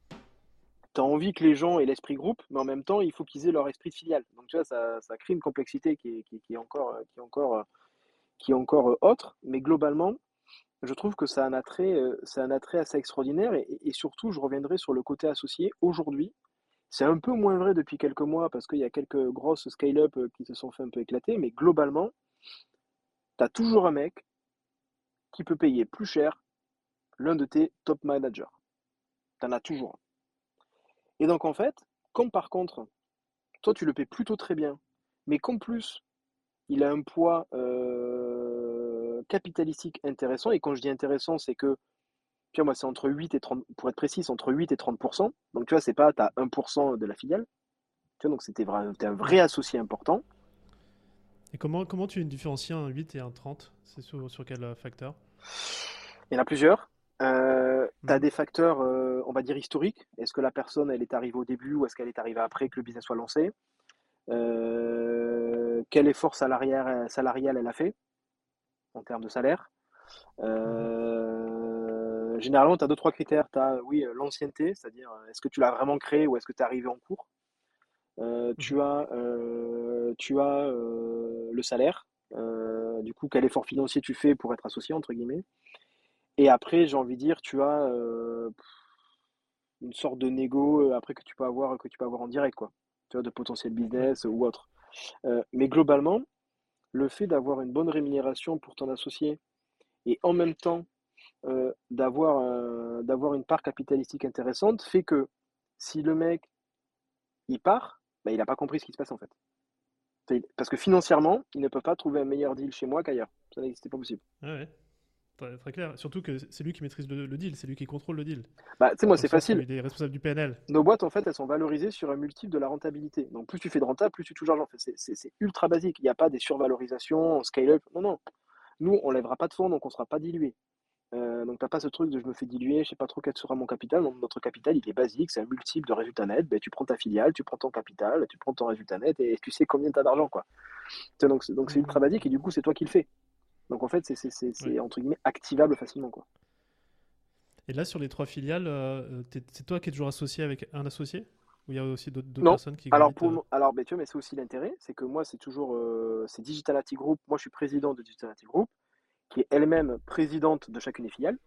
tu as envie que les gens aient l'esprit groupe, mais en même temps, il faut qu'ils aient leur esprit de filiale. Donc, tu vois, ça, ça crée une complexité qui est, qui, qui est encore, qui est encore, qui est encore autre. Mais globalement, je trouve que ça a un attrait, euh, un assez extraordinaire et, surtout, je reviendrai sur le côté associé. Aujourd'hui, c'est un peu moins vrai depuis quelques mois parce qu'il y a quelques grosses scale-up euh, qui se sont fait un peu éclater, mais globalement, tu as toujours un mec qui peut payer plus cher l'un de tes top managers. Tu en as toujours. Et donc, en fait, comme par contre, toi, tu le payes plutôt très bien, mais qu'en plus, il a un poids. Euh, capitalistique intéressant. Et quand je dis intéressant, c'est que, tu vois, moi, c'est entre 8 et 30, pour être précis, entre 8 et 30%. Donc, tu vois, c'est pas, tu as 1% de la filiale. Tu vois, donc c'était un vrai associé important. Et comment, comment tu différencies un 8 et un 30 C'est sur, sur, quel euh, facteur? Il y en a plusieurs. Euh, tu as mhm. des facteurs, euh, on va dire, historiques. Est-ce que la personne, elle est arrivée au début ou est-ce qu'elle est arrivée après que le business soit lancé? Quel effort salarial, salarial elle a fait? En termes de salaire. Euh, généralement, tu as deux, trois critères. Tu as, oui, l'ancienneté, c'est-à-dire est-ce que tu l'as vraiment créé ou est-ce que tu es arrivé en cours? Euh, tu mhm. as, euh, tu as le salaire, du coup, quel effort financier tu fais pour être associé, entre guillemets. Et après, j'ai envie de dire, tu as une sorte de négo après que tu peux avoir, que tu peux avoir en direct, quoi. Tu vois, de potentiel business ou autre. mais globalement, le fait d'avoir une bonne rémunération pour ton associé et en même temps euh, d'avoir, d'avoir une part capitalistique intéressante fait que si le mec il part, bah, il n'a pas compris ce qui se passe en fait. Parce que financièrement, il ne peut pas trouver un meilleur deal chez moi qu'ailleurs. Ça n'existait pas possible. Très, clair. Surtout que c'est lui qui maîtrise le, deal, c'est lui qui contrôle le deal. Bah, tu sais, moi, c'est facile. Il est responsable du PNL. Nos boîtes, en fait, elles sont valorisées sur un multiple de la rentabilité. Donc, plus tu fais de rentable, plus tu touches l'argent. c'est ultra basique. Il n'y a pas des survalorisations, scale-up. Non, non. Nous, on lèvera pas de fonds, donc on ne sera pas dilué. Euh, donc, tu n'as pas ce truc de je me fais diluer, je sais pas trop quel sera mon capital. notre capital, il est basique, c'est un multiple de résultat net. Ben, tu prends ta filiale, tu prends ton capital, tu prends ton résultat net et tu sais combien tu as d'argent. quoi. Donc, c'est ultra basique et du coup, c'est toi qui le fais. Donc en fait, c'est entre guillemets activable facilement. Quoi. Et là, sur les trois filiales, euh, c'est toi qui es toujours associé avec un associé? Ou il y a aussi d'autres personnes qui alors, pour, euh alors tu vois, mais c'est aussi l'intérêt, c'est que moi, c'est toujours euh, c'est Digitality Group. Moi, je suis président de Digitality Group, qui est elle-même présidente de chacune des filiales.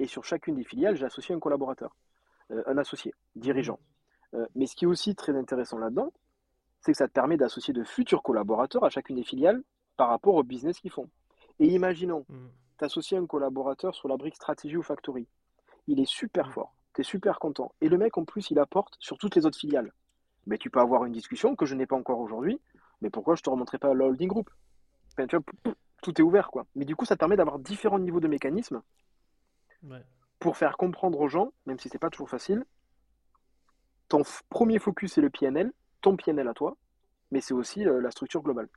Et sur chacune des filiales, j'ai associé un collaborateur, un associé, dirigeant. Mmh. mais ce qui est aussi très intéressant là-dedans, c'est que ça te permet d'associer de futurs collaborateurs à chacune des filiales par rapport au business qu'ils font. Et imaginons, mm. tu associes un collaborateur sur la brique stratégie ou factory. Il est super mm. fort, tu es super content. Et le mec, en plus, il apporte sur toutes les autres filiales. Mais tu peux avoir une discussion que je n'ai pas encore aujourd'hui. Mais pourquoi je te remontrerai pas la holding group? Tout est ouvert, quoi. Mais du coup, ça te permet d'avoir différents niveaux de mécanismes pour faire comprendre aux gens, même si c'est pas toujours facile, ton premier focus, c'est le PNL, ton PNL à toi, mais c'est aussi la structure globale.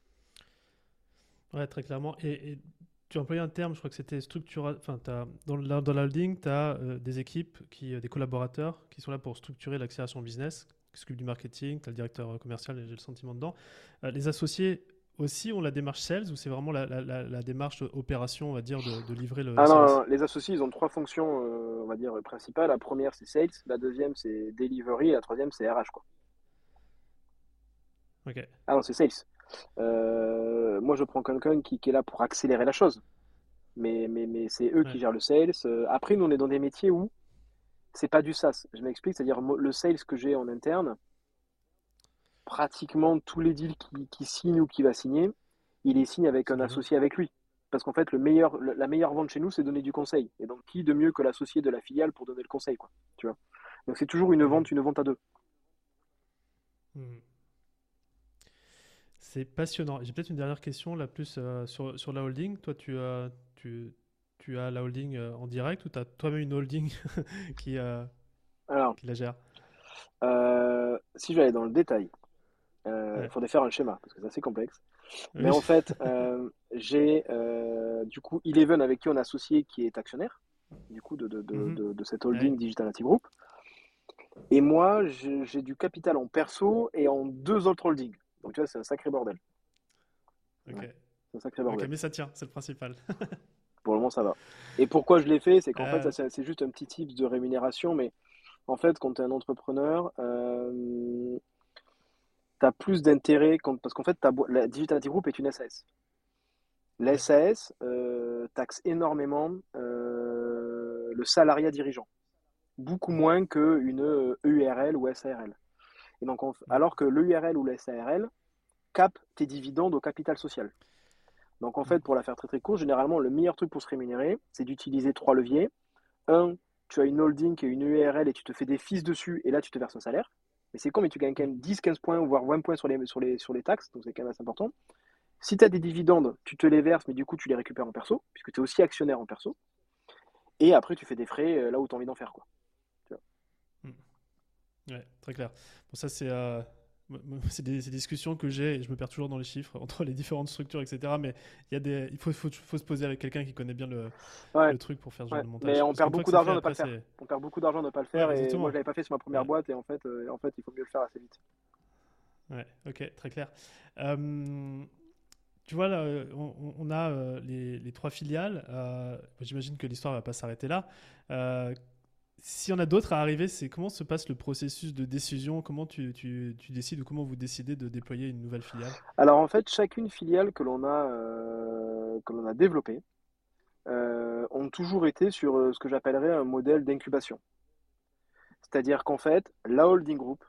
Ouais, très clairement. Et, tu as employé un terme, je crois que c'était structure. Enfin, dans, la, dans la holding, tu as des équipes, qui, des collaborateurs qui sont là pour structurer l'accélération business, qui s'occupent du marketing, tu as le directeur commercial, j'ai le sentiment dedans. les associés aussi ont la démarche sales ou c'est vraiment la, démarche opération, on va dire, de, livrer le. Ah non, les associés, ils ont trois fonctions, euh, on va dire, principales. La première, c'est sales. La deuxième, c'est delivery. Et la troisième, c'est RH, quoi. Ok. Ah non, c'est sales. Euh, moi, je prends quelqu'un qui, est là pour accélérer la chose. Mais, mais, mais c'est eux qui gèrent le sales. Euh, après, nous, on est dans des métiers où c'est pas du SaaS. Je m'explique, c'est-à-dire le sales que j'ai en interne, pratiquement tous les deals qui, qui signe ou qui va signer, il les signe avec un associé avec lui. Parce qu'en fait, le meilleur, la meilleure vente chez nous, c'est donner du conseil. Et donc, qui de mieux que l'associé de la filiale pour donner le conseil, quoi. Tu vois Donc, c'est toujours une vente, une vente à deux. Hmm. C'est passionnant. J'ai peut-être une dernière question, là, plus euh, sur, sur, la holding. Toi, tu as, tu, tu as la holding euh, en direct ou tu as toi-même une holding qui, euh, Alors, qui la gère? Si je vais aller dans le détail, il euh, faudrait faire un schéma parce que c'est assez complexe. Mais en fait, euh, j'ai euh, du coup Eleven avec qui on est associé qui est actionnaire du coup de, de, de, mhm. de cette holding Digital Native Group. Et moi, j'ai du capital en perso et en deux autres holdings. Donc tu vois, c'est un sacré bordel. Ok. c'est un sacré bordel. mais ça tient, c'est le principal. Pour le moment, ça va. Et pourquoi je l'ai fait C'est qu'en fait, c'est juste un petit type de rémunération, mais en fait, quand tu es un entrepreneur, plus d'intérêt parce qu'en fait, la Digital Group est une SAS. La SAS euh, taxe énormément euh, le salariat dirigeant, beaucoup moins qu'une EURL ou SARL. Et donc, alors que l'EURL ou la SARL capte tes dividendes au capital social. Donc en fait, pour la faire très très court, généralement, le meilleur truc pour se rémunérer, c'est d'utiliser trois leviers. Un, tu as une holding et une URL et tu te fais des fils dessus et là tu te verses un salaire. Mais c'est con, mais tu gagnes quand même 10, 15 points, voire 20 points sur les, sur les, sur les taxes, donc c'est quand même assez important. Si tu as des dividendes, tu te les verses, mais du coup, tu les récupères en perso, puisque tu es aussi actionnaire en perso. Et après, tu fais des frais euh, là où tu as envie d'en faire. Quoi. Ouais, très clair. Bon, ça, c'est. Euh, c'est des, discussions que j'ai et je me perds toujours dans les chiffres entre les différentes structures, etc. Mais il, y a des, il faut, faut, faut se poser avec quelqu'un qui connaît bien le, le, truc pour faire ce genre de montage. Mais on perd beaucoup d'argent de ne pas le faire. On perd beaucoup d'argent de ne pas le faire. et moi, je l'avais pas fait sur ma première boîte et en fait, euh, en fait, il faut mieux le faire assez vite. Ouais, ok, très clair. Euh, tu vois, là, on, a euh, les, les, trois filiales. J'imagine que l'histoire ne va pas s'arrêter là si on a d'autres à arriver, c'est comment se passe le processus de décision? Comment tu, décides ou comment vous décidez de déployer une nouvelle filiale? Alors en fait, chacune filiale que l'on a, euh, a développée euh, ont toujours été sur euh, ce que j'appellerais un modèle d'incubation. C'est-à-dire qu'en fait, la holding group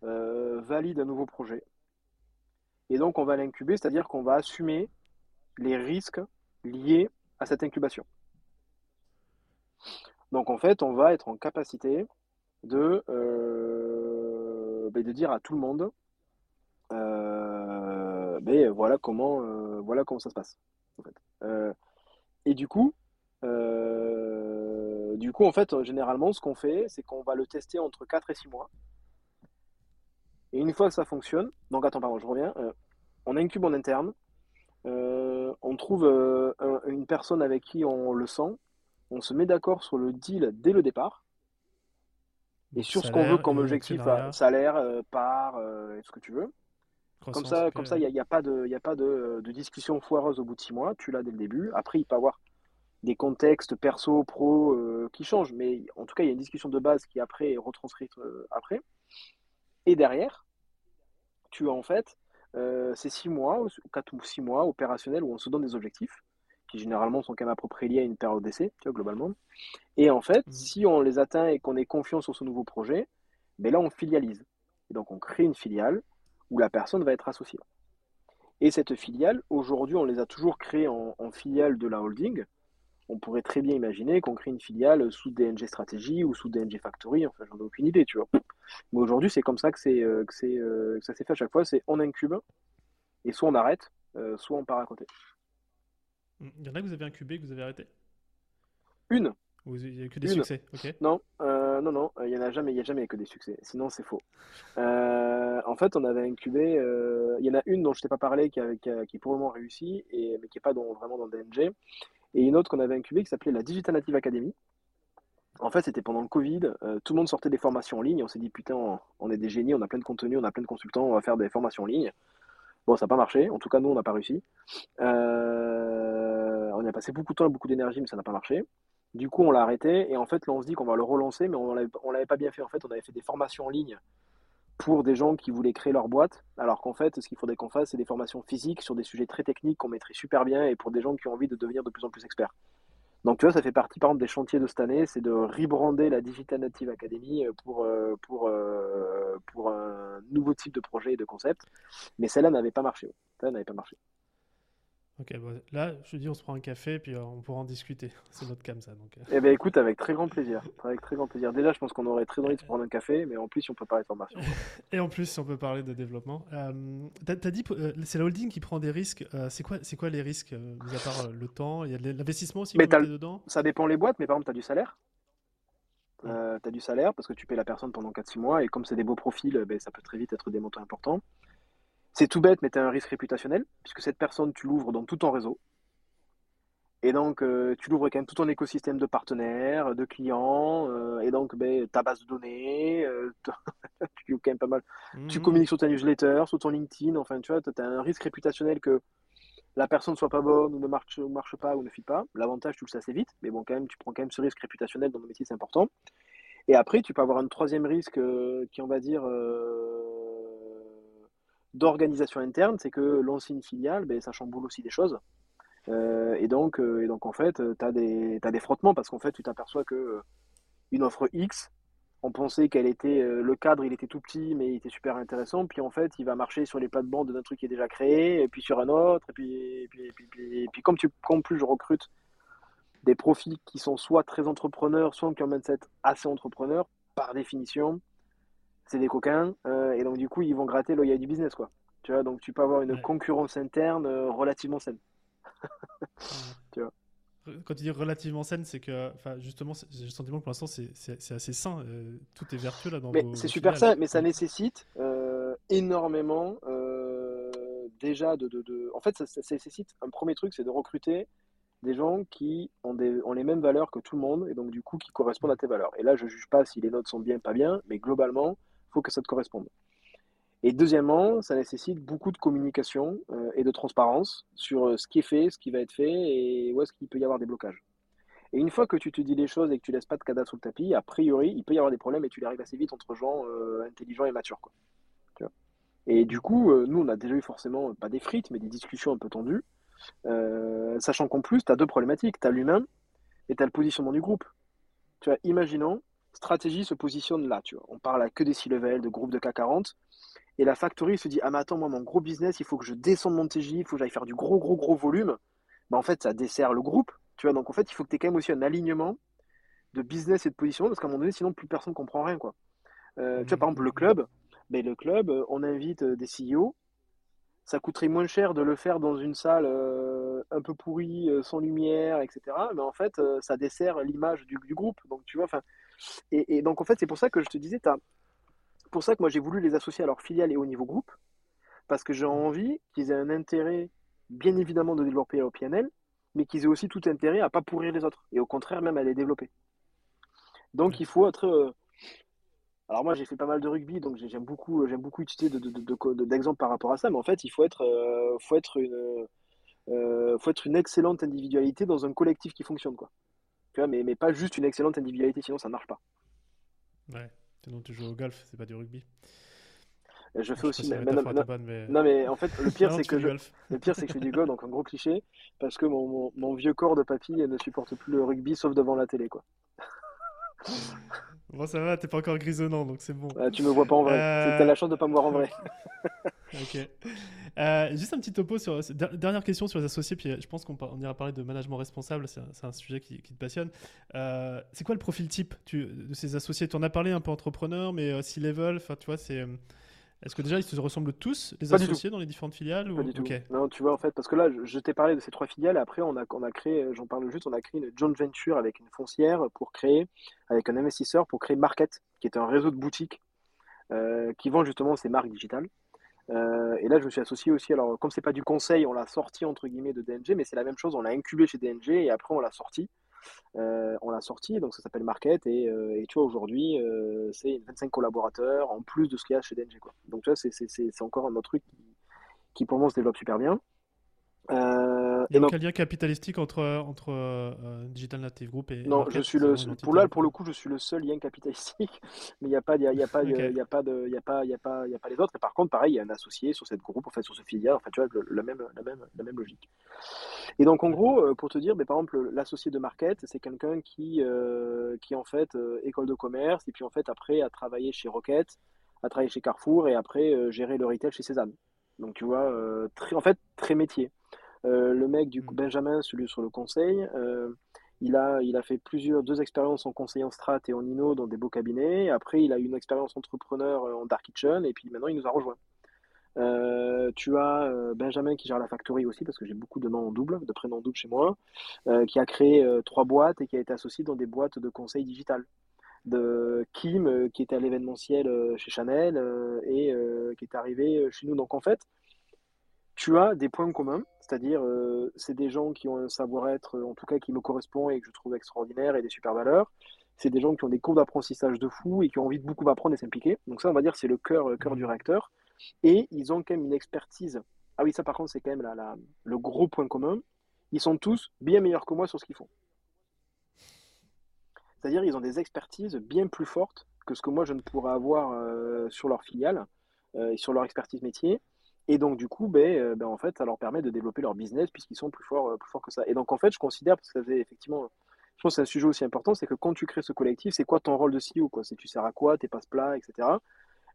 valide un nouveau projet. Et donc on va l'incuber, c'est-à-dire qu'on va assumer les risques liés à cette incubation. Donc en fait, on va être en capacité de, euh, ben, de dire à tout le monde, euh, ben, voilà, comment, euh, voilà comment ça se passe. et du coup, du coup, en fait, généralement, ce qu'on fait, c'est qu'on va le tester entre 4 et 6 mois. Et une fois que ça fonctionne, donc attends, pardon, je reviens, on incube en interne, on trouve une personne avec qui on le sent, on se met d'accord sur le deal dès le départ et sur ce qu'on veut comme objectif, euh, salaire, euh, part, euh, ce que tu veux. comme ça, comme ça, il n'y a, pas de, a pas de, discussion foireuse au bout de six mois. Tu l'as dès le début. Après, il peut y avoir des contextes perso, pro qui changent, mais en tout cas, il y a une discussion de base qui après est retranscrite après. Et derrière, tu as en fait ces six mois, quatre ou six mois opérationnels où on se donne des objectifs qui généralement sont quand même à peu près liés à une période d'essai, tu vois, globalement. Et en fait, mmh. si on les atteint et qu'on est confiant sur ce nouveau projet, ben là, on filialise. Et donc, on crée une filiale où la personne va être associée. Et cette filiale, aujourd'hui, on les a toujours créées en, filiale de la holding. On pourrait très bien imaginer qu'on crée une filiale sous DNG Stratégie ou sous DNG Factory. Enfin, j'en ai aucune idée, tu vois. Mais aujourd'hui, c'est comme ça que, c'est, euh, que, euh, que ça s'est fait à chaque fois. C'est on incube et soit on arrête, euh, soit on part à côté. Il y en a que vous avez incubé, que vous avez arrêté? Une. Il n'y a que des succès Non, euh, non, non, il n'y en a jamais, il y a jamais que des succès. Sinon, c'est faux. Euh, en fait, on avait incubé, il y en a une dont je t'ai pas parlé qui, a, qui, est pour le moment réussie, et, mais qui n'est pas vraiment dans DNG, et une autre qu'on avait incubée qui s'appelait la Digital Native Academy. En fait, c'était pendant le Covid, tout le monde sortait des formations en ligne, on s'est dit putain, on, on, est des génies, on a plein de contenu, on a plein de consultants, on va faire des formations en ligne. Bon, ça n'a pas marché. En tout cas, nous, on n'a pas réussi. Euh, on a passé beaucoup de temps et beaucoup d'énergie, mais ça n'a pas marché. Du coup, on l'a arrêté. Et en fait, là, on se dit qu'on va le relancer, mais on ne l'avait pas bien fait. En fait, on avait fait des formations en ligne pour des gens qui voulaient créer leur boîte. Alors qu'en fait, ce qu'il faudrait qu'on fasse, c'est des formations physiques sur des sujets très techniques qu'on mettrait super bien et pour des gens qui ont envie de devenir de plus en plus experts. Donc, tu vois, ça fait partie, par exemple, des chantiers de cette année, c'est de rebrander la Digital Native Academy euh, pour, euh, euh, pour un nouveau type de projet et de concept. Mais celle-là n'avait pas marché. Celle-là n'avait pas marché. Ok, là, je dis, on se prend un café, puis euh, on pourra en discuter. C'est notre cam, ça. Donc... Euh. Eh bien, écoute, avec très grand plaisir. Avec très grand plaisir. Déjà, je pense qu'on aurait très envie de se prendre un café, mais en plus, on peut parler de formation. Et en plus, on peut parler de développement. Euh, tu as, dit, c'est la holding qui prend des risques. c'est quoi, quoi les risques, mis à part le temps? Il y a de l'investissement aussi mais dedans? Ça dépend les boîtes, mais par exemple, tu as du salaire. tu as du salaire parce que tu payes la personne pendant 4-6 mois, et comme c'est des beaux profils, ben, ça peut très vite être des montants importants. C'est tout bête, mais tu as un risque réputationnel, puisque cette personne, tu l'ouvres dans tout ton réseau. Et donc, euh, tu l'ouvres quand même tout ton écosystème de partenaires, de clients, euh, et donc ben, ta base de données, euh, tu quand même pas mal. Tu mmh. communiques sur ta newsletter, sur ton LinkedIn, enfin, tu vois, tu as un risque réputationnel que la personne soit pas bonne ou ne marche, marche pas ou ne fit pas. L'avantage, tu le sais assez vite, mais bon, quand même, tu prends quand même ce risque réputationnel dans le métier, c'est important. Et après, tu peux avoir un troisième risque qui, on va dire, d'organisation interne, c'est que lancer une filiale, ben, ça chamboule aussi des choses. Euh, et, donc, euh, et donc, en fait, tu as des, as des frottements parce qu'en fait, tu t'aperçois que euh, une offre X, on pensait qu'elle était le cadre, il était tout petit, mais il était super intéressant. Puis en fait, il va marcher sur les plates-bandes d'un truc qui est déjà créé, et puis sur un autre. Et puis, et puis, et puis, comme, tu, comme plus je recrute des profils qui sont soit très entrepreneurs, soit qui ont un mindset assez entrepreneur, par définition, c'est des coquins, euh, et donc du coup, ils vont gratter l'œil du business, quoi. Tu vois, donc tu peux avoir une concurrence interne euh, relativement saine. tu vois. Quand tu dis relativement saine, c'est que, justement, j'ai le sentiment que pour l'instant, c'est assez sain. Euh, tout est vertueux là dans mais C'est super sain, mais ça nécessite énormément déjà de, de, de, En fait, ça, ça, nécessite un premier truc, c'est de recruter des gens qui ont, des, ont les mêmes valeurs que tout le monde et donc du coup qui correspondent à tes valeurs. Et là, je juge pas si les notes sont bien, pas bien, mais globalement, faut que ça te corresponde. Et deuxièmement, ça nécessite beaucoup de communication euh, et de transparence sur euh, ce qui est fait, ce qui va être fait et où est-ce qu'il peut y avoir des blocages. Et une fois que tu te dis les choses et que tu laisses pas de cadavre sous le tapis, a priori, il peut y avoir des problèmes et tu les arrives assez vite entre gens euh, intelligents et matures. Et du coup, nous, on a déjà eu forcément, pas des frites, mais des discussions un peu tendues, sachant qu'en plus, tu as deux problématiques. Tu as l'humain et tu as le positionnement du groupe. Tu vois, imaginons, stratégie se positionne là. Tu vois. On parle à que des C-level, de groupes de CAC 40. Et la factory se dit Ah, mais attends, moi, mon gros business, il faut que je descende mon TJ, il faut que j'aille faire du gros, gros, gros volume. Bah, en fait, ça dessert le groupe. Tu vois, donc en fait, il faut que tu aies quand même aussi un alignement de business et de positionnement, parce qu'à un moment donné, sinon, plus personne ne comprend rien. Quoi. Euh, tu vois, par exemple, le club, mais le club, euh, on invite euh, des CEO. Ça coûterait moins cher de le faire dans une salle un peu pourrie, sans lumière, etc. Mais en fait, ça dessert l'image du, du, groupe. Donc, tu vois, enfin, et, donc, en fait, c'est pour ça que je te disais, c'est pour ça que moi, j'ai voulu les associer à leur filiale et au niveau groupe, parce que j'ai envie qu'ils aient un intérêt, bien évidemment, de développer leur PNL, mais qu'ils aient aussi tout intérêt à pas pourrir les autres, et au contraire, même à les développer. Donc, il faut être. Euh, alors, moi, j'ai fait pas mal de rugby, donc j'aime beaucoup, j'aime beaucoup utiliser d'exemples par rapport à ça, mais en fait, il faut être, euh, faut être une. Euh, faut être une excellente individualité dans un collectif qui fonctionne. Quoi mais, mais pas juste une excellente individualité, sinon ça ne marche pas. Ouais, sinon tu joues au golf, c'est pas du rugby. Je fais aussi. non, mais... en fait, le pire, c'est que je... le pire, c'est que je fais du golf, donc un gros cliché, parce que mon, mon, vieux corps de papy ne supporte plus le rugby, sauf devant la télé, quoi. Bon, ça va, t'es pas encore grisonnant, donc c'est bon. tu me vois pas en vrai. Euh... T'as la chance de pas me voir en vrai. ok. Euh, juste un petit topo sur. Dernière question sur les associés, puis je pense qu'on ira parler de management responsable, c'est un, sujet qui, te passionne. Euh, c'est quoi le profil type de ces associés? Tu en as parlé un peu entrepreneur, mais euh, C-level, enfin, tu vois, c'est. Est-ce que déjà ils se ressemblent tous, les associés dans les différentes filiales Pas du tout. Non, tu vois, en fait, parce que là, je, t'ai parlé de ces trois filiales, et après, on a, on a créé, j'en parle juste, on a créé une joint venture avec une foncière pour créer, avec un investisseur, pour créer Market, qui est un réseau de boutiques euh, qui vend justement ces marques digitales. Euh, et là, je me suis associé aussi. Alors, comme c'est pas du conseil, on l'a sorti entre guillemets de DNG, mais c'est la même chose. On l'a incubé chez DNG et après on l'a sorti. Euh, on l'a sorti, donc ça s'appelle Market. Et, et, tu vois, aujourd'hui, c'est 25 collaborateurs en plus de ce qu'il y a chez DNG. Quoi. Donc, tu vois, c'est encore un autre truc qui pour moi se développe super bien. Euh, il y a aucun lien capitalistique entre, entre euh, Digital Native Group et. Non, je suis le, pour là, pour le coup, je suis le seul lien capitalistique, mais il n'y a pas, il y a, y a pas, il y a pas de, il y a pas, il y a pas, il y a pas les autres. Et par contre, pareil, il y a un associé sur cette groupe, en fait, sur ce filiale, en fait, tu vois, la même, la même, la même logique. Et donc, en gros, euh, pour te dire, mais par exemple, l'associé de Market, c'est quelqu'un qui, qui en fait école de commerce et puis en fait après a travaillé chez Rocket, a travaillé chez Carrefour et après géré le retail chez Cézanne. Donc tu vois, très, en fait, très métier. Euh, le mec, du coup, mm. Benjamin, celui sur le conseil, euh, il a, il a fait plusieurs, deux expériences en conseil en strat et en INO dans des beaux cabinets. Après, il a eu une expérience entrepreneur euh, en Dark Kitchen et puis maintenant, il nous a rejoint. tu as Benjamin qui gère la factory aussi, parce que j'ai beaucoup de noms en double, de prénoms en double chez moi, qui a créé trois boîtes et qui a été associé dans des boîtes de conseil digital. De Kim, qui était à l'événementiel chez Chanel et qui est arrivé chez nous. Donc en fait, tu as des points communs, c'est-à-dire euh, c'est des gens qui ont un savoir-être, en tout cas qui me correspond et que je trouve extraordinaire et des super valeurs. C'est des gens qui ont des cours d'apprentissage de fou et qui ont envie de beaucoup apprendre et s'impliquer. Donc ça, on va dire, c'est le cœur, cœur du réacteur. Et ils ont quand même une expertise. Ah oui, ça par contre, c'est quand même la, le gros point commun. Ils sont tous bien meilleurs que moi sur ce qu'ils font. C'est-à-dire, ils ont des expertises bien plus fortes que ce que moi je ne pourrais avoir euh, sur leur filiale euh, et sur leur expertise métier. Et donc, du coup, ben, euh, ben, en fait, ça leur permet de développer leur business puisqu'ils sont plus forts, euh, plus forts que ça. Et donc, en fait, je considère, parce que ça faisait effectivement, je pense que c'est un sujet aussi important, c'est que quand tu crées ce collectif, c'est quoi ton rôle de CEO quoi? C'est tu sers à quoi, tes passe-plats, etc.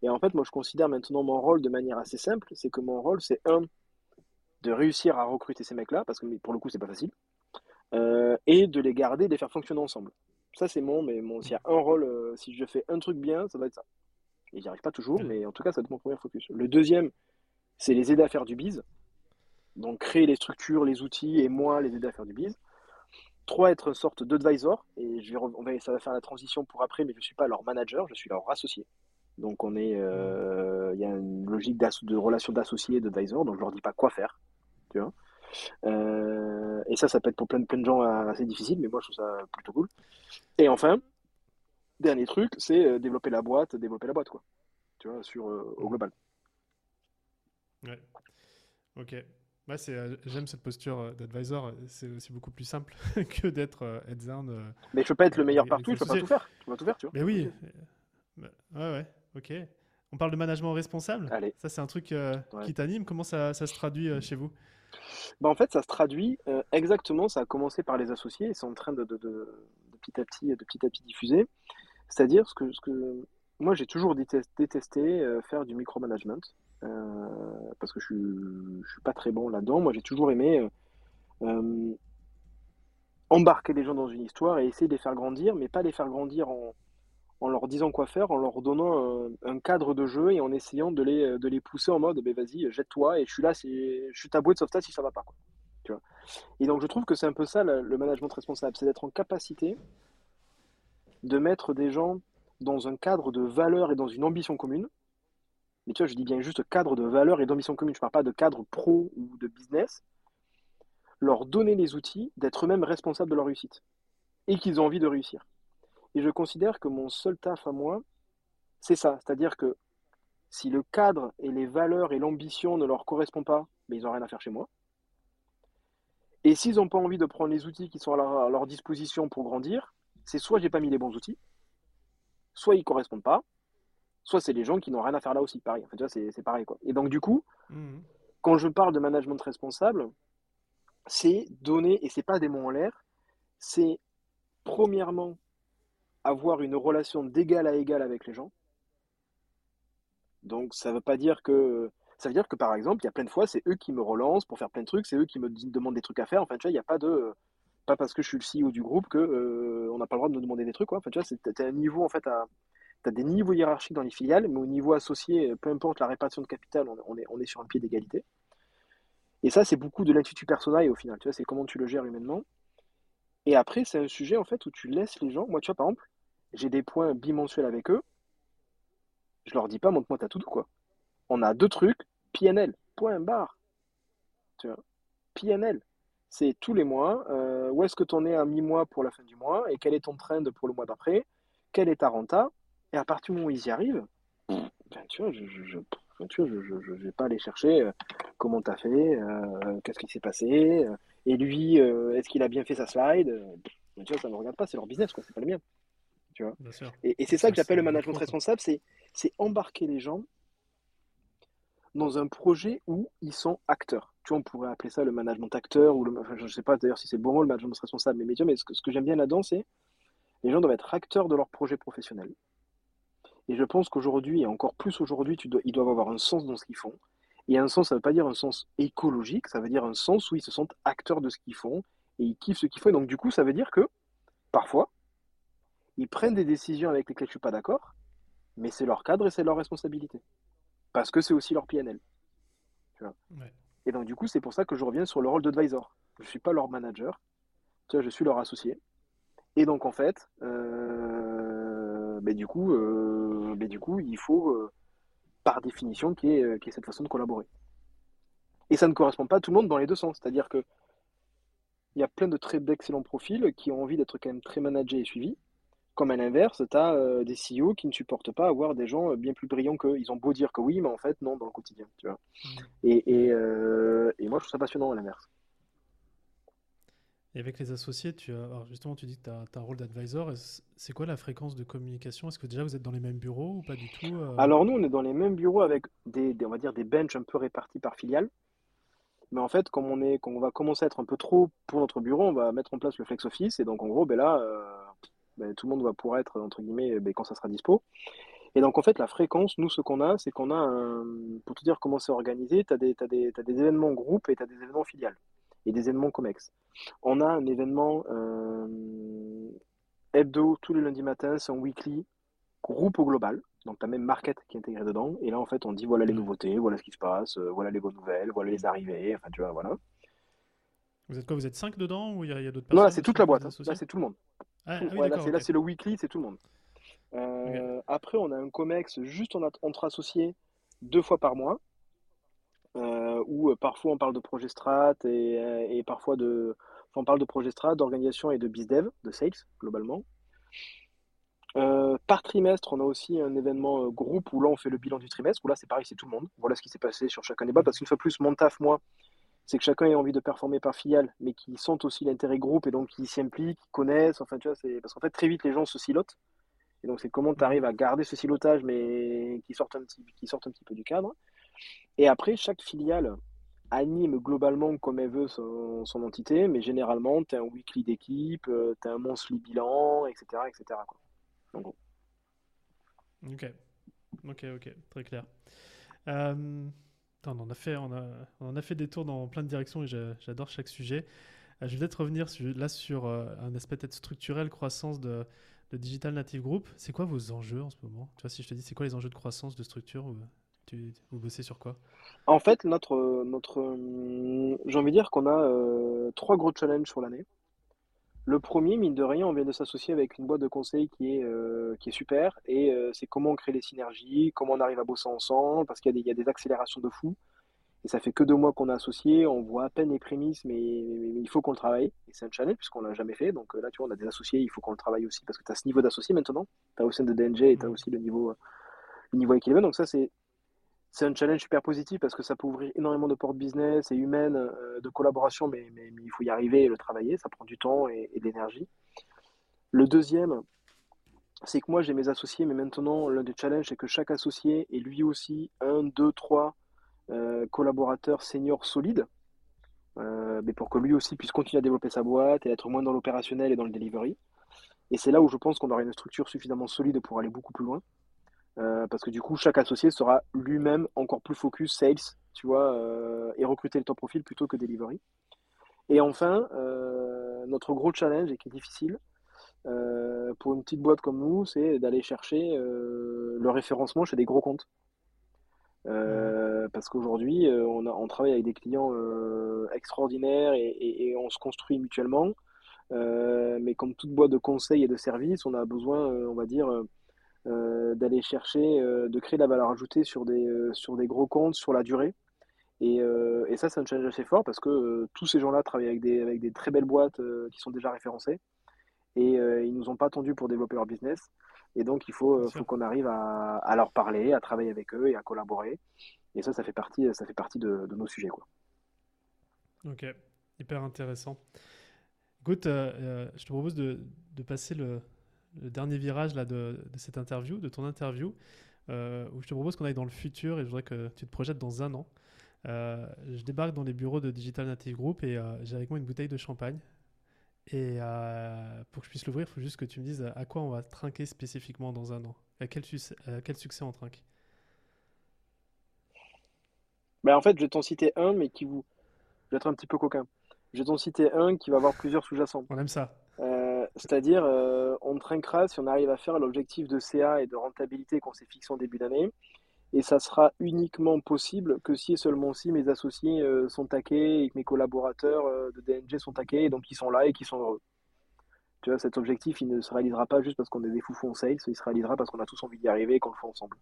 Et en fait, moi, je considère maintenant mon rôle de manière assez simple, c'est que mon rôle, c'est un, de réussir à recruter ces mecs-là, parce que pour le coup, c'est pas facile, euh, et de les garder, de les faire fonctionner ensemble. Ça, c'est mon, mais mon, s'il y a un rôle, si je fais un truc bien, ça va être ça. Et j'y arrive pas toujours, mais en tout cas, ça va être mon premier focus. Le deuxième, c'est les aider à faire du biz. Donc créer les structures, les outils et moi les aider à faire du biz. Trois, être une sorte d'advisor. Et je vais, on va, ça va faire la transition pour après, mais je ne suis pas leur manager, je suis leur associé. Donc on est, euh, il y a une logique de relation d'associé, d'advisor. Donc je leur dis pas quoi faire. Tu vois euh, et ça, ça peut être pour plein, plein de gens assez difficile, mais moi je trouve ça plutôt cool. Et enfin, dernier truc, c'est euh, développer la boîte, développer la boîte, quoi. Tu vois, sur, au global. Ouais. Ok. Bah, c'est, j'aime cette posture d'advisor. C'est aussi beaucoup plus simple que d'être euh, heads down. mais je peux pas être le meilleur partout, je peux pas tout faire. Tu vas tout faire, tu vois. Mais oui. Bah, ouais, ouais. Ok. On parle de management responsable. Allez. Ça, c'est un truc qui t'anime. Comment ça, ça se traduit chez vous? Bah, En fait, ça se traduit exactement. Ça a commencé par les associés et c'est en train de, de, de, petit à petit, de petit à petit diffuser. C'est-à-dire ce que, ce que moi, j'ai toujours détesté, faire du micromanagement. Euh, parce que je ne suis pas très bon là-dedans. Moi, j'ai toujours aimé euh, euh, embarquer les gens dans une histoire et essayer de les faire grandir, mais pas les faire grandir en, leur disant quoi faire, en leur donnant un, cadre de jeu et en essayant de les, pousser en mode ben vas-y, jette-toi et je suis là, je suis ta bouée de sauvetage si ça va pas. Tu vois et donc je trouve que c'est un peu ça le management responsable, c'est d'être en capacité de mettre des gens dans un cadre de valeur et dans une ambition commune, mais tu vois, je dis bien juste cadre de valeur et d'ambition commune. Je ne parle pas de cadre pro ou de business. Leur donner les outils d'être eux-mêmes responsables de leur réussite et qu'ils ont envie de réussir. Et je considère que mon seul taf à moi, c'est ça. C'est-à-dire que si le cadre et les valeurs et l'ambition ne leur correspondent pas, mais ils n'ont rien à faire chez moi. Et s'ils n'ont pas envie de prendre les outils qui sont à leur, à leur disposition pour grandir, c'est soit j'ai pas mis les bons outils, soit ils ne correspondent pas, soit c'est les gens qui n'ont rien à faire là aussi, pareil. En fait, c'est pareil. Quoi. Et donc, du coup, mmh. quand je parle de management responsable, c'est donner, et c'est pas des mots en l'air, c'est premièrement avoir une relation d'égal à égal avec les gens. Donc, ça veut pas dire que. Ça veut dire que, par exemple, il y a plein de fois, c'est eux qui me relancent pour faire plein de trucs, c'est eux qui me demandent des trucs à faire. Enfin, tu vois, il n'y a pas de. Pas parce que je suis le CEO du groupe que euh, on n'a pas le droit de me demander des trucs, quoi. Enfin, tu vois, c'est un niveau, en fait, à tu as des niveaux hiérarchiques dans les filiales, mais au niveau associé, peu importe la répartition de capital, on, est, on est sur un pied d'égalité. Et ça, c'est beaucoup de l'intuitu personnel au final. Tu vois, c'est comment tu le gères humainement. Et après, c'est un sujet en fait où tu laisses les gens. Moi, tu vois, par exemple, j'ai des points bimensuels avec eux. Je leur dis pas, montre-moi ta tout quoi. On a deux trucs, PNL, point barre. Tu vois, PNL. C'est tous les mois. Euh, où est-ce que tu en es à mi-mois pour la fin du mois et quel est ton trend pour le mois d'après? Quelle est ta renta? Et à partir du moment où ils y arrivent, ben, tu vois, je, je, je, vais pas aller chercher euh, comment tu as fait, euh, qu'est-ce qui s'est passé, et lui, est-ce qu'il a bien fait sa slide ben, Tu vois, ça ne me regarde pas, c'est leur business, quoi, c'est pas le mien. Tu vois et, c'est ça que j'appelle le management responsable, c'est embarquer les gens dans un projet où ils sont acteurs. Tu vois, on pourrait appeler ça le management acteur, ou le, je ne sais pas d'ailleurs si c'est le bon mot, le management responsable, mais, mais, mais ce que, ce que j'aime bien là-dedans, c'est les gens doivent être acteurs de leur projet professionnel. Et je pense qu'aujourd'hui, et encore plus aujourd'hui, ils doivent avoir un sens dans ce qu'ils font. Et un sens, ça ne veut pas dire un sens écologique, ça veut dire un sens où ils se sentent acteurs de ce qu'ils font et ils kiffent ce qu'ils font. Et donc, du coup, ça veut dire que parfois, ils prennent des décisions avec lesquelles je ne suis pas d'accord, mais c'est leur cadre et c'est leur responsabilité. Parce que c'est aussi leur PNL. Et donc, du coup, c'est pour ça que je reviens sur le rôle d'advisor. Je ne suis pas leur manager, tu vois, je suis leur associé. Et donc, en fait, euh, ben, du, coup, euh, ben, du coup, il faut, euh, par définition, qu'il y, ait cette façon de collaborer. Et ça ne correspond pas à tout le monde dans les deux sens. C'est-à-dire que il y a plein de très d'excellents profils qui ont envie d'être quand même très managés et suivis. Comme à l'inverse, tu as euh, des CEO qui ne supportent pas avoir des gens euh, bien plus brillants qu'eux. Ils ont beau dire que oui, mais en fait, non, dans le quotidien. Tu vois. Mmh. Et, euh, et, moi, je trouve ça passionnant à l'inverse. Et avec les associés, tu as, justement, tu dis que tu as, un rôle d'advisor. C'est quoi la fréquence de communication? Est-ce que déjà vous êtes dans les mêmes bureaux ou pas du tout Alors, nous, on est dans les mêmes bureaux avec des, on va dire, des benches un peu répartis par filiale. Mais en fait, comme on, quand on va commencer à être un peu trop pour notre bureau, on va mettre en place le flex office. Et donc, en gros, ben là, ben, tout le monde va pouvoir être, entre guillemets, ben, quand ça sera dispo. Et donc, en fait, la fréquence, nous, ce qu'on a, c'est qu'on a, pour te dire comment c'est organisé, tu as, des, des, des événements groupes et tu as des événements filiales et des événements COMEX. On a un événement euh, hebdo tous les lundis matins, c'est un weekly groupe au global. Donc, tu as même Market qui est intégré dedans. Et là, en fait, on dit voilà les nouveautés, voilà ce qui se passe, euh, voilà les bonnes nouvelles, voilà les arrivées. Enfin, tu vois, voilà. Vous êtes quoi? Vous êtes 5 dedans ou il y a, a d'autres personnes Non, c'est toute la boîte. Là, c'est tout le monde. Ah, ah là, c'est le weekly, c'est tout le monde. Euh, après, on a un COMEX juste entre associés deux fois par mois, où euh, parfois on parle de projet strat et, parfois de. on parle de projet strat, d'organisation et de bizdev, de sales, globalement. par trimestre, on a aussi un événement groupe où là on fait le bilan du trimestre, où là c'est pareil, c'est tout le monde. Voilà ce qui s'est passé sur chacun des boîtes, parce qu'une fois plus, mon taf, moi, c'est que chacun ait envie de performer par filiale, mais qui sentent aussi l'intérêt groupe et donc qui s'y impliquent, qui connaissent. Enfin, tu vois, c'est parce qu'en fait, très vite, les gens se silotent. Et donc, c'est comment tu arrives à garder ce silotage, mais qui sortent un petit, qui sortent un petit peu du cadre. Et après, chaque filiale anime globalement comme elle veut son, entité, mais généralement, tu as un weekly d'équipe, euh, tu as un monthly bilan, etc. etc. Quoi. Ok, ok, ok, très clair. Euh, on, en a fait, on, a, on a fait des tours dans plein de directions et j'adore chaque sujet. Euh, je vais peut-être revenir là sur un aspect peut-être structurel, croissance de, Digital Native Group. C'est quoi vos enjeux en ce moment? Tu vois, si je te dis, c'est quoi les enjeux de croissance, de structure tu, Vous bossez sur quoi? En fait, notre, notre, j'ai envie de dire qu'on a euh, trois gros challenges sur l'année. Le premier, mine de rien, on vient de s'associer avec une boîte de conseil qui est, euh, qui est super. Et euh, c'est comment on crée les synergies, comment on arrive à bosser ensemble, parce qu'il y, y, a des accélérations de fou. Et ça fait que deux mois qu'on est associé, on voit à peine les prémices, mais, il faut qu'on le travaille. Et c'est un challenge puisqu'on l'a jamais fait. Donc euh, là, tu vois, on a des associés, il faut qu'on le travaille aussi, parce que tu as ce niveau d'associé maintenant. Tu as au sein de DNG et tu as mmh. aussi le niveau, le niveau équilibré. Donc ça, c'est c'est un challenge super positif parce que ça peut ouvrir énormément de portes business et humaines euh, de collaboration, mais, il faut y arriver et le travailler, ça prend du temps et, de l'énergie. Le deuxième, c'est que moi j'ai mes associés, mais maintenant l'un des challenges, c'est que chaque associé est lui aussi un, deux, trois euh, collaborateurs seniors solides, euh, mais pour que lui aussi puisse continuer à développer sa boîte et être moins dans l'opérationnel et dans le delivery. Et c'est là où je pense qu'on aura une structure suffisamment solide pour aller beaucoup plus loin. Euh, parce que du coup, chaque associé sera lui-même encore plus focus sales, tu vois, euh, et recruter le top profil plutôt que delivery. Et enfin, euh, notre gros challenge et qui est difficile, pour une petite boîte comme nous, c'est d'aller chercher le référencement chez des gros comptes. parce qu'aujourd'hui, on, travaille avec des clients extraordinaires et, on se construit mutuellement. mais comme toute boîte de conseil et de service, on a besoin, on va dire, d'aller chercher, de créer de la valeur ajoutée sur des, sur des gros comptes, sur la durée. Et, et ça, c'est un challenge assez fort parce que tous ces gens-là travaillent avec des, avec des très belles boîtes qui sont déjà référencées et euh, ils nous ont pas attendu pour développer leur business. Et donc, il faut, faut qu'on arrive à, à, leur parler, à travailler avec eux et à collaborer. Et ça, ça fait partie, ça fait partie de, de nos sujets. Quoi. Ok, hyper intéressant. Écoute, euh, euh, je te propose de, de passer le, le, dernier virage là, de, de, cette interview, de ton interview, euh, où je te propose qu'on aille dans le futur et je voudrais que tu te projettes dans un an. je débarque dans les bureaux de Digital Native Group et j'ai avec moi une bouteille de champagne et euh, pour que je puisse l'ouvrir, il faut juste que tu me dises à quoi on va trinquer spécifiquement dans un an. À quel, quel succès on trinque? Ben En fait, je vais t'en citer un, mais qui vous. Je vais être un petit peu coquin. Je vais t'en citer un qui va avoir plusieurs sous-jacents. On aime ça. Euh, c'est-à-dire, euh, on trinquera si on arrive à faire l'objectif de CA et de rentabilité qu'on s'est fixé en début d'année et ça sera uniquement possible que si et seulement si mes associés euh, sont taqués et que mes collaborateurs euh, de DNG sont taqués et donc ils sont là et qu'ils sont heureux. Tu vois, cet objectif, il ne se réalisera pas juste parce qu'on est des foufous en sales, il se réalisera parce qu'on a tous envie d'y arriver et qu'on le fait ensemble.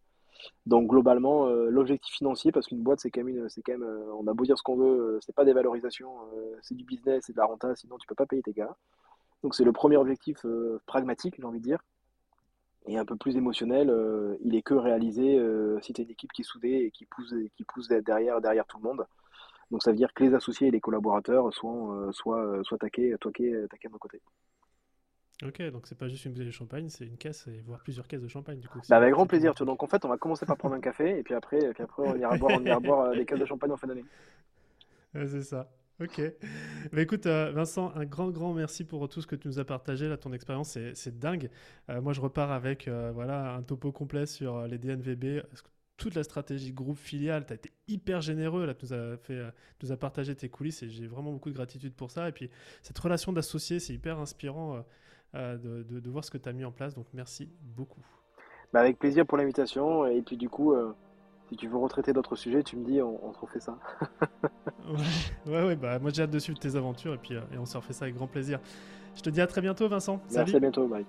Donc globalement, euh, l'objectif financier, parce qu'une boîte, c'est quand même, on a beau dire ce qu'on veut, c'est pas des valorisations, c'est du business, c'est de la renta, sinon tu peux pas payer tes gars. Donc c'est le premier objectif pragmatique, j'ai envie de dire et un peu plus émotionnel, euh, il est que réalisé euh, si tu as une équipe qui est soudée et qui pousse, qui pousse derrière, derrière tout le monde. Donc ça veut dire que les associés et les collaborateurs soient, euh, soient, soient taqués, taqués, taqués de nos côtés. Ok, donc c'est pas juste une bouteille de champagne, c'est une caisse et voire plusieurs caisses de champagne du coup. Bah, avec grand plaisir. Tu Donc en fait, on va commencer par prendre un café et puis après, et puis après on ira boire, on ira boire des caisses de champagne en fin d'année. c'est ça. Ok. Écoute, euh, Vincent, un grand, grand merci pour tout ce que tu nous as partagé. Là, ton expérience, c'est dingue. Euh, moi, je repars avec euh, voilà, un topo complet sur les DNVB. Toute la stratégie groupe filiale, tu as été hyper généreux. Là, tu nous as, fait, nous partagé tes coulisses et j'ai vraiment beaucoup de gratitude pour ça. Et puis, cette relation d'associé, c'est hyper inspirant de, de, voir ce que tu as mis en place. Donc, merci beaucoup. Bah, avec plaisir pour l'invitation. Et puis, du coup si tu veux retraiter d'autres sujets, tu me dis, on, on se refait ça. ouais, ouais, bah moi j'ai hâte de suivre tes aventures et puis euh, et on se refait ça avec grand plaisir. Je te dis à très bientôt, Vincent. Merci, à bientôt, bye.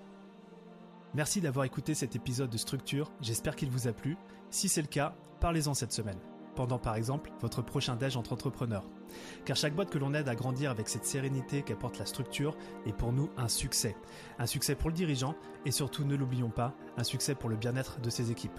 Merci d'avoir écouté cet épisode de Structure. J'espère qu'il vous a plu. Si c'est le cas, parlez-en cette semaine. Pendant par exemple votre prochain déj entre entrepreneurs. Car chaque boîte que l'on aide à grandir avec cette sérénité qu'apporte la structure est pour nous un succès. Un succès pour le dirigeant et surtout, ne l'oublions pas, un succès pour le bien-être de ses équipes.